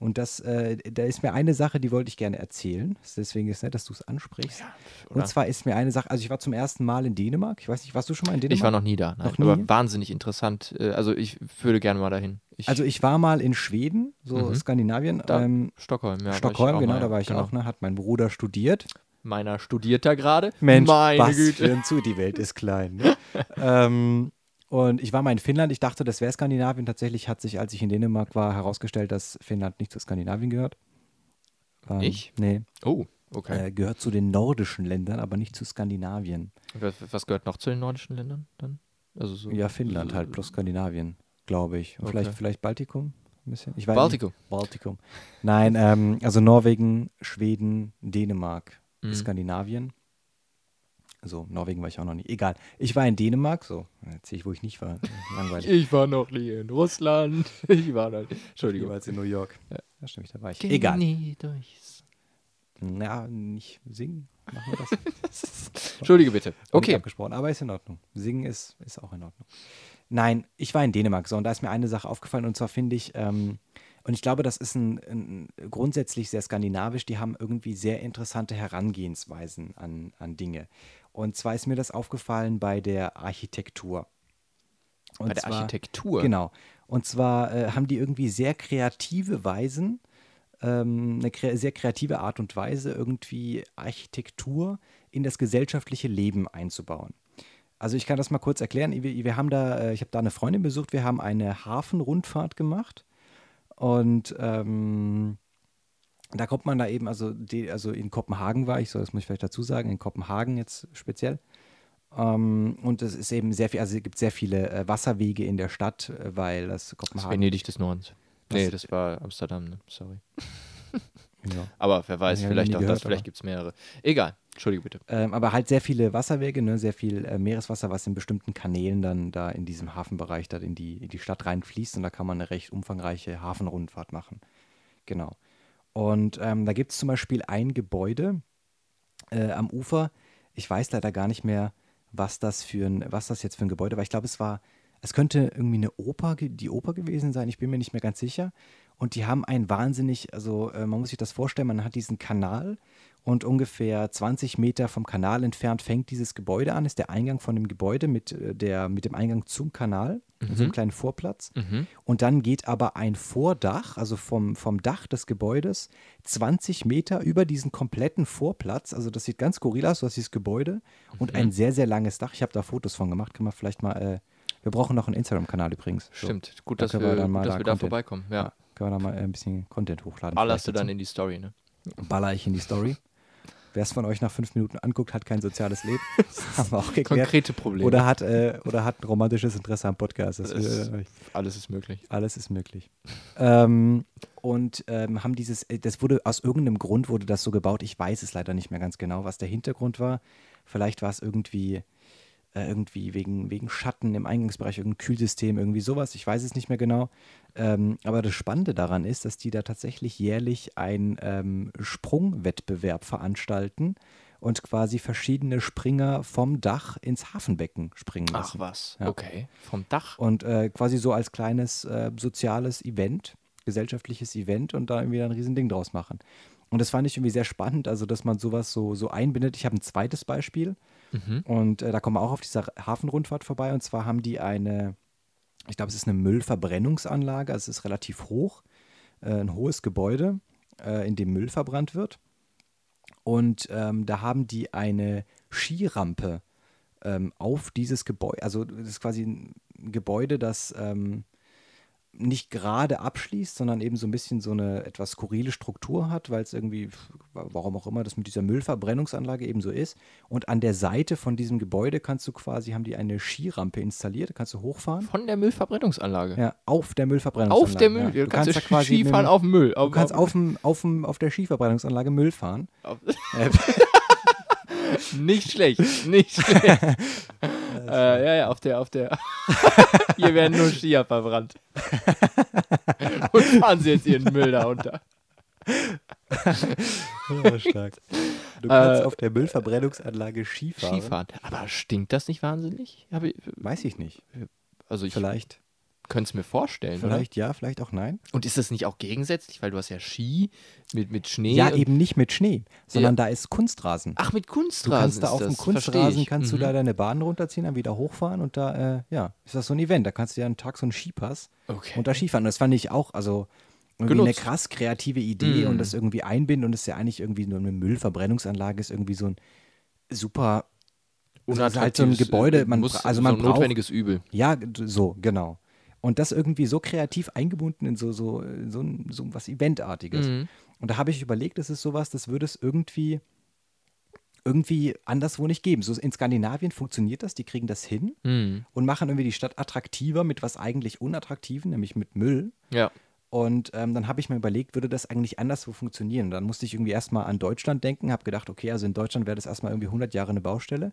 Und das, äh, da ist mir eine Sache, die wollte ich gerne erzählen. Deswegen ist es nett, dass du es ansprichst. oder? Und zwar ist mir eine Sache, also ich war zum ersten Mal in Dänemark. Ich weiß nicht, warst du schon mal in Dänemark? Ich war noch nie da, nein, Noch nie? aber wahnsinnig interessant. Äh, Also ich würde gerne mal dahin. Ich, Also ich war mal in Schweden, so Mhm. Skandinavien. Da- ähm, Stockholm, ja. Stockholm, genau, mal, da war ich genau. auch, ne? Hat mein Bruder studiert. Meiner studiert da gerade. Mensch, Meine was Güte. für ein Zu, die Welt ist klein. Ne? ähm, und ich war mal in Finnland, ich dachte, das wäre Skandinavien. Tatsächlich hat sich, als ich in Dänemark war, herausgestellt, dass Finnland nicht zu Skandinavien gehört. Ähm, Nicht? Nee, Oh, okay. äh, gehört zu den nordischen Ländern, aber nicht zu Skandinavien. was, was gehört noch zu den nordischen Ländern dann? Also so, Ja, Finnland halt, plus Skandinavien, glaube ich. Und vielleicht, Okay. vielleicht Baltikum? Ein bisschen? Ich weiß Baltikum. Nicht. Baltikum. Nein, ähm, also Norwegen, Schweden, Dänemark, Mhm. Skandinavien. So, Norwegen war ich auch noch nie. Egal. Ich war in Dänemark, so, erzähle ich, wo ich nicht war. Langweilig. Ich war noch nie in Russland. Ich war da. Entschuldigung. Jeweils in New York. Ja. Ja, stimmt, da war ich. Geh Egal. nie durchs- Ja, nicht singen. Machen wir das. Entschuldige bitte. War Okay. Abgesprochen, aber ist in Ordnung. Singen ist, ist auch in Ordnung. Nein, ich war in Dänemark, so, und da ist mir eine Sache aufgefallen, und zwar finde ich, ähm, und ich glaube, das ist ein, ein, grundsätzlich sehr skandinavisch, die haben irgendwie sehr interessante Herangehensweisen an, an Dinge. Und zwar ist mir das aufgefallen bei der Architektur. Und Bei der zwar, Architektur. Genau. Und zwar äh, haben die irgendwie sehr kreative Weisen, ähm, eine kre sehr kreative Art und Weise, irgendwie Architektur in das gesellschaftliche Leben einzubauen. Also ich kann das mal kurz erklären. Wir, wir haben da, äh, ich habe da eine Freundin besucht, wir haben eine Hafenrundfahrt gemacht und ähm, da kommt man da eben, also, die, also in Kopenhagen war ich, so das muss ich vielleicht dazu sagen, in Kopenhagen jetzt speziell. Ähm, und es ist eben sehr viel, also es gibt sehr viele äh, Wasserwege in der Stadt, äh, weil das Das ist Kopenhagen. Venedig des Nordens. Nee, Das- das war Amsterdam, ne? Sorry. Ja. Aber wer weiß, Ja, vielleicht auch gehört, das, vielleicht gibt es mehrere. Egal. Entschuldige bitte. Ähm, aber halt sehr viele Wasserwege, ne? sehr viel äh, Meereswasser, was in bestimmten Kanälen dann da in diesem Hafenbereich da in die, in die Stadt reinfließt und da kann man eine recht umfangreiche Hafenrundfahrt machen. Genau. Und ähm, da gibt es zum Beispiel ein Gebäude äh, am Ufer. Ich weiß leider gar nicht mehr, was das für ein, was das jetzt für ein Gebäude war. Ich glaube, es war, es könnte irgendwie eine Oper, die Oper gewesen sein. Ich bin mir nicht mehr ganz sicher. Und die haben ein wahnsinnig, also äh, man muss sich das vorstellen, man hat diesen Kanal und ungefähr 20 Meter vom Kanal entfernt fängt dieses Gebäude an, ist der Eingang von dem Gebäude mit, äh, der, mit dem Eingang zum Kanal, so einem kleinen Vorplatz. Mhm. Und dann geht aber ein Vordach, also vom, vom Dach des Gebäudes, 20 Meter über diesen kompletten Vorplatz. Also das sieht ganz skurril aus, du hast dieses Gebäude und Mhm. ein sehr, sehr langes Dach. Ich habe da Fotos von gemacht, kann man vielleicht mal, äh, wir brauchen noch einen Instagram-Kanal übrigens. So, Stimmt. Gut, da dass wir, wir gut, dass da wir da vorbeikommen. Ja. können wir da mal äh, ein bisschen Content hochladen. Ballerst du dann dazu. in die Story, ne? Baller ich in die Story. Wer es von euch nach fünf Minuten anguckt, hat kein soziales Leben. Haben wir auch geklärt. Konkrete Probleme. Oder hat, äh, oder hat ein romantisches Interesse am Podcast. Das, Das- äh, Alles ist möglich. alles ist möglich. ähm, und ähm, haben dieses, äh, das wurde aus irgendeinem Grund wurde das so gebaut. Ich weiß es leider nicht mehr ganz genau, was der Hintergrund war. Vielleicht war es irgendwie, äh, irgendwie wegen, wegen Schatten im Eingangsbereich, irgendein Kühlsystem, irgendwie sowas. Ich weiß es nicht mehr genau. Ähm, aber das Spannende daran ist, dass die da tatsächlich jährlich einen ähm, Sprungwettbewerb veranstalten und quasi verschiedene Springer vom Dach ins Hafenbecken springen lassen. Ach was. Ja. Okay. Vom Dach. Und äh, quasi so als kleines äh, soziales Event, gesellschaftliches Event und da irgendwie ein Riesending draus machen. Und das fand ich irgendwie sehr spannend, also dass man sowas so, so einbindet. Ich habe ein zweites Beispiel. Mhm. Und äh, da kommen wir auch auf dieser Hafenrundfahrt vorbei. Und zwar haben die eine, ich glaube, es ist eine Müllverbrennungsanlage. Also es ist relativ hoch, äh, ein hohes Gebäude, äh, in dem Müll verbrannt wird. Und ähm, da haben die eine Skirampe ähm, auf dieses Gebäude. Also das ist quasi ein Gebäude, das ähm, nicht gerade abschließt, sondern eben so ein bisschen so eine etwas skurrile Struktur hat, weil es irgendwie, warum auch immer, das mit dieser Müllverbrennungsanlage eben so ist. Und an der Seite von diesem Gebäude kannst du quasi, haben die eine Skirampe installiert, da kannst du hochfahren. Von der Müllverbrennungsanlage. Ja, auf der Müllverbrennungsanlage. Auf der Müll. Ja. Du, kannst, ja quasi mit Skifahren dem- auf dem Müll. Du kannst auf, dem, auf, dem, auf der Skiverbrennungsanlage Müll fahren. auf, Äh, Nicht schlecht, nicht schlecht. äh, ja, ja, auf der, auf der. Hier werden nur Skier verbrannt. Und fahren sie jetzt ihren Müll da unter. Oh, stark. Du kannst Äh, auf der Müllverbrennungsanlage Skifahren. Skifahren. Aber stinkt das nicht wahnsinnig? Ich, Weiß ich nicht. also ich Vielleicht, könnte es mir vorstellen. vielleicht ja, vielleicht auch nein. Oder? Und ist das nicht auch gegensätzlich? Weil du hast ja Ski mit, mit Schnee. Ja, eben nicht mit Schnee, sondern da ist Kunstrasen. Ach, mit Du Kunstrasen. kannst da auf dem Kunstrasen, kannst du Mhm. da deine Bahn runterziehen, dann wieder hochfahren und da, äh, ja, ist das so ein Event. Da kannst du ja einen Tag so einen Skipass Okay. und da Skifahren. Und das fand ich auch, also irgendwie eine krass kreative Idee Mhm. und das irgendwie einbinden und es ist ja eigentlich irgendwie nur eine Müllverbrennungsanlage, ist irgendwie so ein super, also halt so ein Gebäude, man, also man so ein braucht, notwendiges Übel. ja, so, genau. Und das irgendwie so kreativ eingebunden in so, so, so, so was Eventartiges. Mhm. Und da habe ich überlegt, das ist sowas, das würde es irgendwie, irgendwie anderswo nicht geben. So in Skandinavien funktioniert das, die kriegen das hin Mhm. und machen irgendwie die Stadt attraktiver mit was eigentlich Unattraktiven, nämlich mit Müll. Ja. Und ähm, dann habe ich mir überlegt, würde das eigentlich anderswo funktionieren? Dann musste ich irgendwie erstmal an Deutschland denken, habe gedacht, okay, also in Deutschland wäre das erstmal irgendwie 100 Jahre eine Baustelle.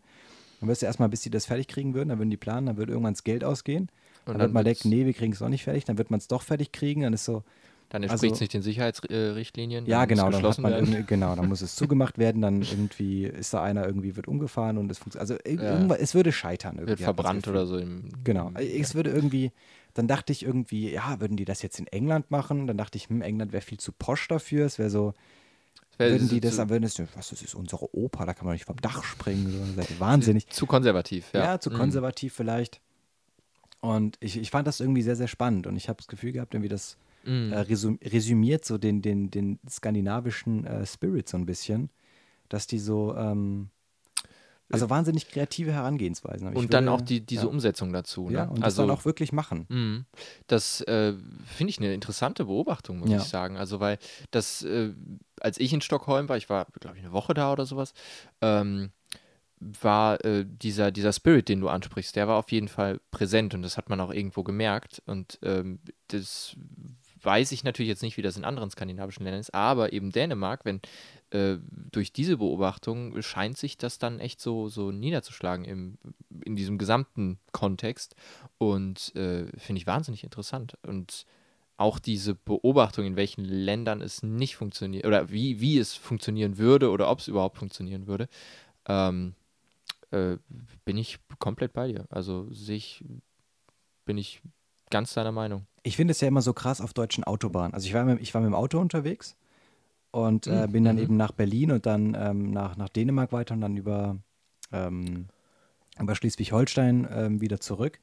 Dann wirst du erstmal, bis die das fertig kriegen würden, dann würden die planen, dann würde irgendwann das Geld ausgehen. Und Dann, wird man denken, nee, wir kriegen es doch nicht fertig, dann wird man es doch fertig kriegen, dann ist so, Dann entspricht es also- nicht den Sicherheitsrichtlinien. Ja, genau, dann hat man genau, dann muss es zugemacht werden, dann irgendwie ist da einer irgendwie wird umgefahren und es funktioniert. Also Ja. es würde scheitern irgendwie. wird verbrannt oder so. Im, Genau. im- Es würde irgendwie, dann dachte ich irgendwie, ja, würden die das jetzt in England machen? Dann dachte ich, hm, England wäre viel zu posch dafür. Es wäre so, Wär- würden die das, dann würden das, was, das ist unsere Oper, da kann man nicht vom Dach springen. So. Wahnsinnig. Zu konservativ, ja. Ja, zu Mhm. konservativ vielleicht. Und ich, ich fand das irgendwie sehr, sehr spannend und ich habe das Gefühl gehabt, irgendwie das Mhm. äh, resum resümiert so den, den, den skandinavischen äh, Spirit so ein bisschen, dass die so, ähm, also wahnsinnig kreative Herangehensweisen. Und dann würde- auch die, diese ja, Umsetzung dazu. Ne? Ja, und das also, dann auch wirklich machen. Mhm. Das äh, finde ich eine interessante Beobachtung, muss Ja. ich sagen. Also, weil das, äh, als ich in Stockholm war, ich war, glaube ich, eine Woche da oder sowas, ähm, war äh, dieser, dieser Spirit, den du ansprichst, der war auf jeden Fall präsent und das hat man auch irgendwo gemerkt. Und ähm, das weiß ich natürlich jetzt nicht, wie das in anderen skandinavischen Ländern ist, aber eben Dänemark, wenn äh, durch diese Beobachtung scheint sich das dann echt so, so niederzuschlagen im, in diesem gesamten Kontext und äh, finde ich wahnsinnig interessant. Und auch diese Beobachtung, in welchen Ländern es nicht funktioniert oder wie, wie es funktionieren würde oder ob es überhaupt funktionieren würde, ähm, äh, bin ich komplett bei dir. Also sehe ich, bin ich ganz deiner Meinung. Ich finde es ja immer so krass auf deutschen Autobahnen. Also ich war mit, ich war mit dem Auto unterwegs und äh, Mhm. bin dann Mhm. eben nach Berlin und dann ähm, nach, nach Dänemark weiter und dann über, ähm, über Schleswig-Holstein ähm, wieder zurück.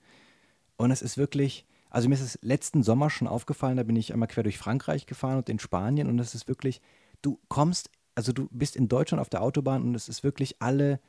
Und es ist wirklich, also mir ist es letzten Sommer schon aufgefallen, da bin ich einmal quer durch Frankreich gefahren und in Spanien und es ist wirklich, du kommst, also du bist in Deutschland auf der Autobahn und es ist wirklich alle,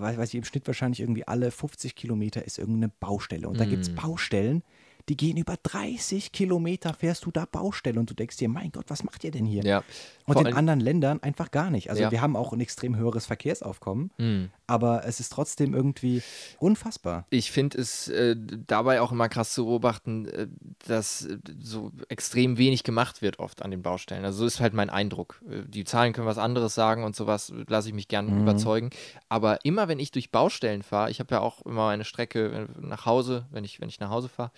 weiß, weiß ich, im Schnitt wahrscheinlich irgendwie alle 50 Kilometer ist irgendeine Baustelle. Und da gibt es Mm. Baustellen, die gehen über 30 Kilometer, fährst du da Baustelle und du denkst dir, mein Gott, was macht ihr denn hier? Ja. Und in anderen Ländern einfach gar nicht. Also Ja. wir haben auch ein extrem höheres Verkehrsaufkommen, Mhm. aber es ist trotzdem irgendwie unfassbar. Ich finde es äh, dabei auch immer krass zu beobachten, äh, dass äh, so extrem wenig gemacht wird oft an den Baustellen. Also so ist halt mein Eindruck. Äh, die Zahlen können was anderes sagen und sowas lasse ich mich gern Mhm. überzeugen. Aber immer wenn ich durch Baustellen fahre, ich habe ja auch immer eine Strecke äh, nach Hause, wenn ich, wenn ich nach Hause fahre,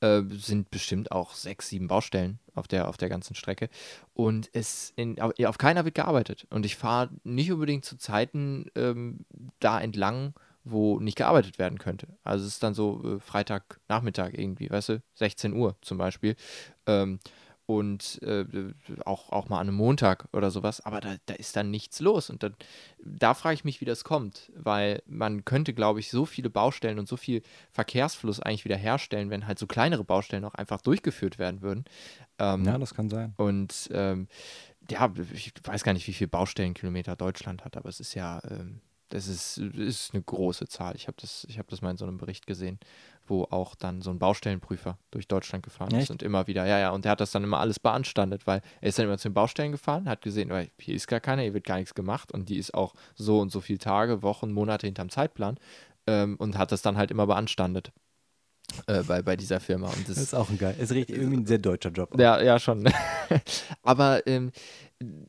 äh, sind bestimmt auch sechs, sieben Baustellen auf der, auf der ganzen Strecke. Und es in, auf, auf keiner wird gearbeitet. Und ich fahre nicht unbedingt zu Zeiten ähm, da entlang, wo nicht gearbeitet werden könnte. Also es ist dann so äh, Freitagnachmittag irgendwie, weißt du, 16 Uhr zum Beispiel. Ähm, und äh, auch, auch mal an einem Montag oder sowas, aber da, da ist dann nichts los. Und dann, da frage ich mich, wie das kommt, weil man könnte, glaube ich, so viele Baustellen und so viel Verkehrsfluss eigentlich wieder herstellen, wenn halt so kleinere Baustellen auch einfach durchgeführt werden würden. Ähm, ja, das kann sein. Und ähm, ja, ich weiß gar nicht, wie viele Baustellenkilometer Deutschland hat, aber es ist ja, ähm, das ist, ist eine große Zahl. Ich habe das, hab das mal in so einem Bericht gesehen, wo auch dann so ein Baustellenprüfer durch Deutschland gefahren Echt? ist und immer wieder, ja, ja, und der hat das dann immer alles beanstandet, weil er ist dann immer zu den Baustellen gefahren, hat gesehen, oh, hier ist gar keiner, hier wird gar nichts gemacht und die ist auch so und so viele Tage, Wochen, Monate hinterm Zeitplan ähm, und hat das dann halt immer beanstandet. Äh, bei, bei dieser Firma. Und das, das ist auch ein geil. Ist richtig irgendwie ein sehr deutscher Job. Ja, ja, schon. Aber ähm,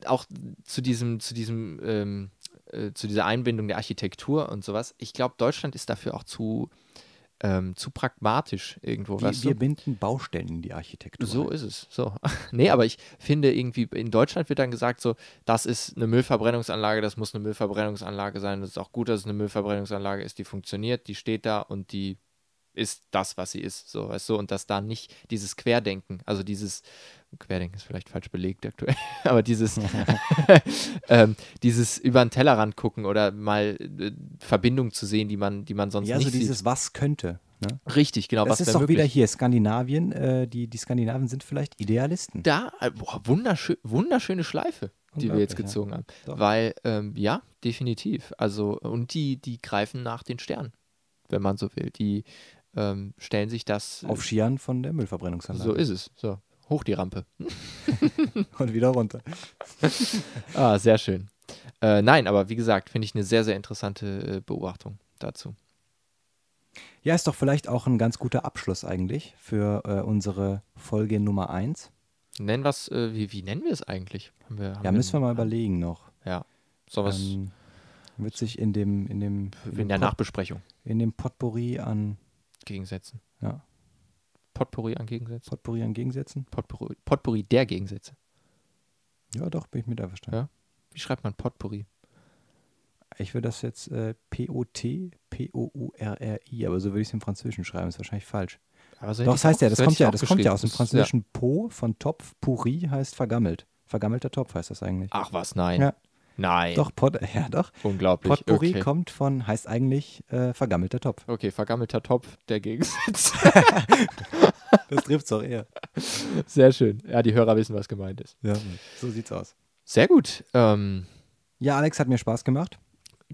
auch zu diesem, zu diesem, ähm, äh, zu dieser Einbindung der Architektur und sowas, ich glaube, Deutschland ist dafür auch zu, ähm, zu pragmatisch irgendwo. Wir, weißt du? wir binden Baustellen in die Architektur. So ist es. So. nee, aber ich finde irgendwie, in Deutschland wird dann gesagt, so, das ist eine Müllverbrennungsanlage, das muss eine Müllverbrennungsanlage sein. Es ist auch gut, dass es eine Müllverbrennungsanlage ist, die funktioniert, die steht da und die ist das, was sie ist, so, weißt du, und dass da nicht dieses Querdenken, also dieses, Querdenken ist vielleicht falsch belegt aktuell, aber dieses, ähm, dieses über den Tellerrand gucken oder mal äh, Verbindungen zu sehen, die man, die man sonst ja, nicht sieht. Ja, so dieses Was könnte. Ne? Richtig, genau. Das ist doch möglich. wieder hier Skandinavien. Äh, die, die Skandinaven sind vielleicht Idealisten. Da, äh, boah, wunderschön, wunderschöne Schleife, die wir jetzt gezogen ja. haben. Doch. Weil, ähm, ja, definitiv. Also, und die, die greifen nach den Sternen, wenn man so will. Die ähm, stellen sich das. Äh, Auf Skiern von der Müllverbrennungsanlage. So ist es. So, hoch die Rampe. Und wieder runter. ah, sehr schön. Äh, nein, aber wie gesagt, finde ich eine sehr, sehr interessante äh, Beobachtung dazu. Ja, ist doch vielleicht auch ein ganz guter Abschluss eigentlich für äh, unsere Folge Nummer 1. Nennen was, äh, wie, wie nennen wir es eigentlich? Haben wir, haben ja, müssen wir mal überlegen noch. Ja. So was. Ähm, wird sich in dem, in dem. In, in der Pot Nachbesprechung. In dem Potpourri an Gegensätzen. Ja. Potpourri an Gegensätzen. Potpourri an Gegensätzen. Potpourri, Potpourri der Gegensätze. Ja, doch, bin ich mit einverstanden. Ja. Wie schreibt man Potpourri? Ich würde das jetzt äh, P-O-T, P-O-U-R-R-I, aber so würde ich es im Französischen schreiben, ist wahrscheinlich falsch. So Doch, das heißt ja, das kommt ja, das kommt ja aus dem französischen ja. Po von Topf. Pourri heißt vergammelt. Vergammelter Topf heißt das eigentlich. Ach was, nein. Ja. Nein. Doch, Pot, ja doch. Unglaublich. Potpourri okay. kommt von, heißt eigentlich äh, vergammelter Topf. Okay, vergammelter Topf, der Gegensatz. das trifft es auch eher. Sehr schön. Ja, die Hörer wissen, was gemeint ist. Ja, so sieht's aus. Sehr gut. Ähm, ja, Alex hat mir Spaß gemacht.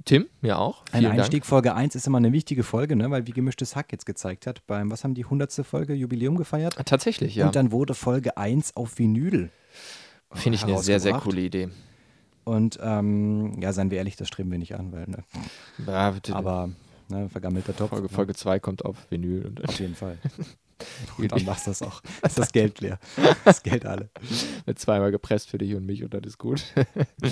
Tim, mir auch. Ein Einstieg, Dank. Folge 1 ist immer eine wichtige Folge, ne? weil wie gemischtes Hack jetzt gezeigt hat, beim, was haben die 100. Folge Jubiläum gefeiert? Tatsächlich, ja. Und dann wurde Folge 1 auf Vinyl. Finde ich eine sehr, sehr coole Idee. Und ähm, ja, seien wir ehrlich, das streben wir nicht an, weil, ne? Ja, Aber ne, vergammelter Topf. Folge, ne? Folge 2 kommt auf Vinyl. Auf jeden Fall. Und dann machst du das auch. Ist das Geld leer. Das Geld alle. Wird zweimal gepresst für dich und mich und dann ist gut.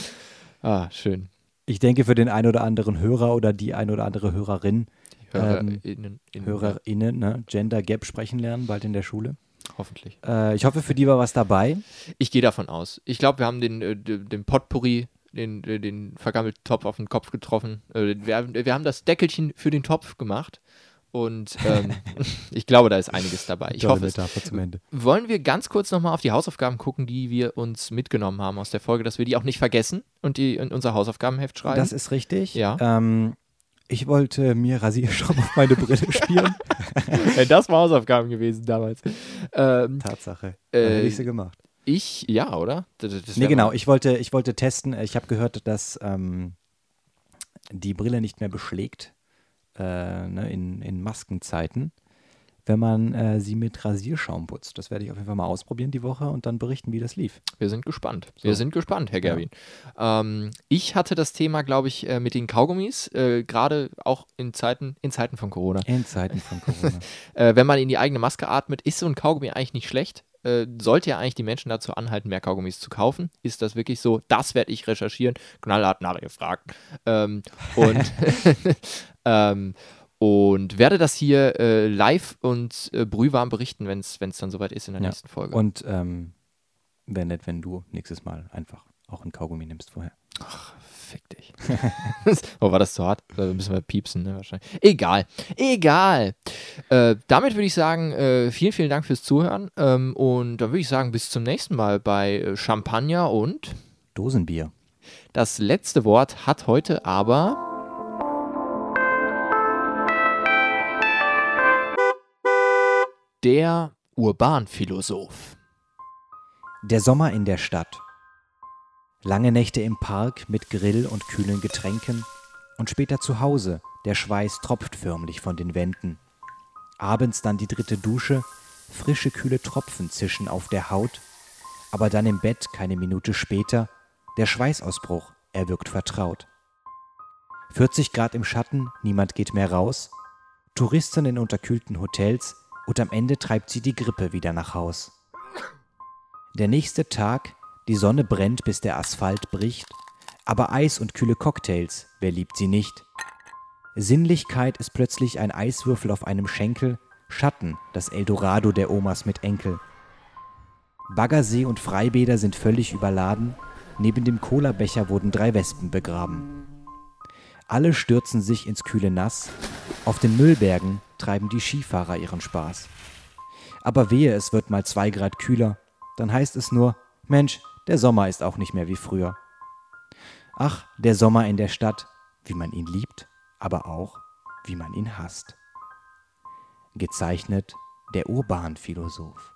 ah, schön. Ich denke, für den ein oder anderen Hörer oder die ein oder andere Hörerin, HörerInnen, ähm, HörerInnen ne? Gender Gap sprechen lernen, bald in der Schule. Hoffentlich. Äh, ich hoffe, für die war was dabei. Ich gehe davon aus. Ich glaube, wir haben den, äh, den Potpourri, den, äh, den vergammelten Topf auf den Kopf getroffen. Äh, wir, wir haben das Deckelchen für den Topf gemacht. Und ähm, ich glaube, da ist einiges dabei. Ich hoffe es. Zum Ende. Wollen wir ganz kurz nochmal auf die Hausaufgaben gucken, die wir uns mitgenommen haben aus der Folge, dass wir die auch nicht vergessen und die in unser Hausaufgabenheft schreiben? Das ist richtig. Ja. Ähm, ich wollte mir Rasierschaum auf meine Brille spielen. das war Hausaufgaben gewesen damals. Ähm, Tatsache. Äh, hätte ich sie gemacht. Ich, ja, oder? Das, das nee, genau. Ich wollte, ich wollte testen. Ich habe gehört, dass ähm, die Brille nicht mehr beschlägt äh, ne, in, in Maskenzeiten wenn man äh, sie mit Rasierschaum putzt. Das werde ich auf jeden Fall mal ausprobieren die Woche und dann berichten, wie das lief. Wir sind gespannt. So. Wir sind gespannt, Herr Gerwin. Ja. Ähm, ich hatte das Thema, glaube ich, äh, mit den Kaugummis, äh, gerade auch in Zeiten, in Zeiten von Corona. In Zeiten von Corona. Äh, wenn man in die eigene Maske atmet, ist so ein Kaugummi eigentlich nicht schlecht. Äh, sollte ja eigentlich die Menschen dazu anhalten, mehr Kaugummis zu kaufen. Ist das wirklich so? Das werde ich recherchieren. Knallhart nachgefragt. Ähm, und ähm, und werde das hier äh, live und äh, brühwarm berichten, wenn es dann soweit ist in der ja. nächsten Folge. Und ähm, wäre nett, wenn du nächstes Mal einfach auch ein Kaugummi nimmst vorher. Ach, fick dich. oh, war das zu hart? Da müssen wir piepsen, ne? Wahrscheinlich. Egal. Egal. Äh, damit würde ich sagen, äh, vielen, vielen Dank fürs Zuhören. Ähm, und dann würde ich sagen, bis zum nächsten Mal bei äh, Champagner und Dosenbier. Das letzte Wort hat heute aber. Der Urbanphilosoph. Der Sommer in der Stadt. Lange Nächte im Park mit Grill und kühlen Getränken und später zu Hause, der Schweiß tropft förmlich von den Wänden. Abends dann die dritte Dusche, frische kühle Tropfen zischen auf der Haut, aber dann im Bett keine Minute später, der Schweißausbruch, er wirkt vertraut. 40 Grad im Schatten, niemand geht mehr raus, Touristen in unterkühlten Hotels und am Ende treibt sie die Grippe wieder nach Haus. Der nächste Tag, die Sonne brennt, bis der Asphalt bricht, aber Eis und kühle Cocktails, wer liebt sie nicht? Sinnlichkeit ist plötzlich ein Eiswürfel auf einem Schenkel, Schatten, das Eldorado der Omas mit Enkel. Baggersee und Freibäder sind völlig überladen, neben dem Cola-Becher wurden drei Wespen begraben. Alle stürzen sich ins kühle Nass, auf den Müllbergen treiben die Skifahrer ihren Spaß. Aber wehe, es wird mal zwei Grad kühler, dann heißt es nur, Mensch, der Sommer ist auch nicht mehr wie früher. Ach, der Sommer in der Stadt, wie man ihn liebt, aber auch, wie man ihn hasst. Gezeichnet der Urbanphilosoph.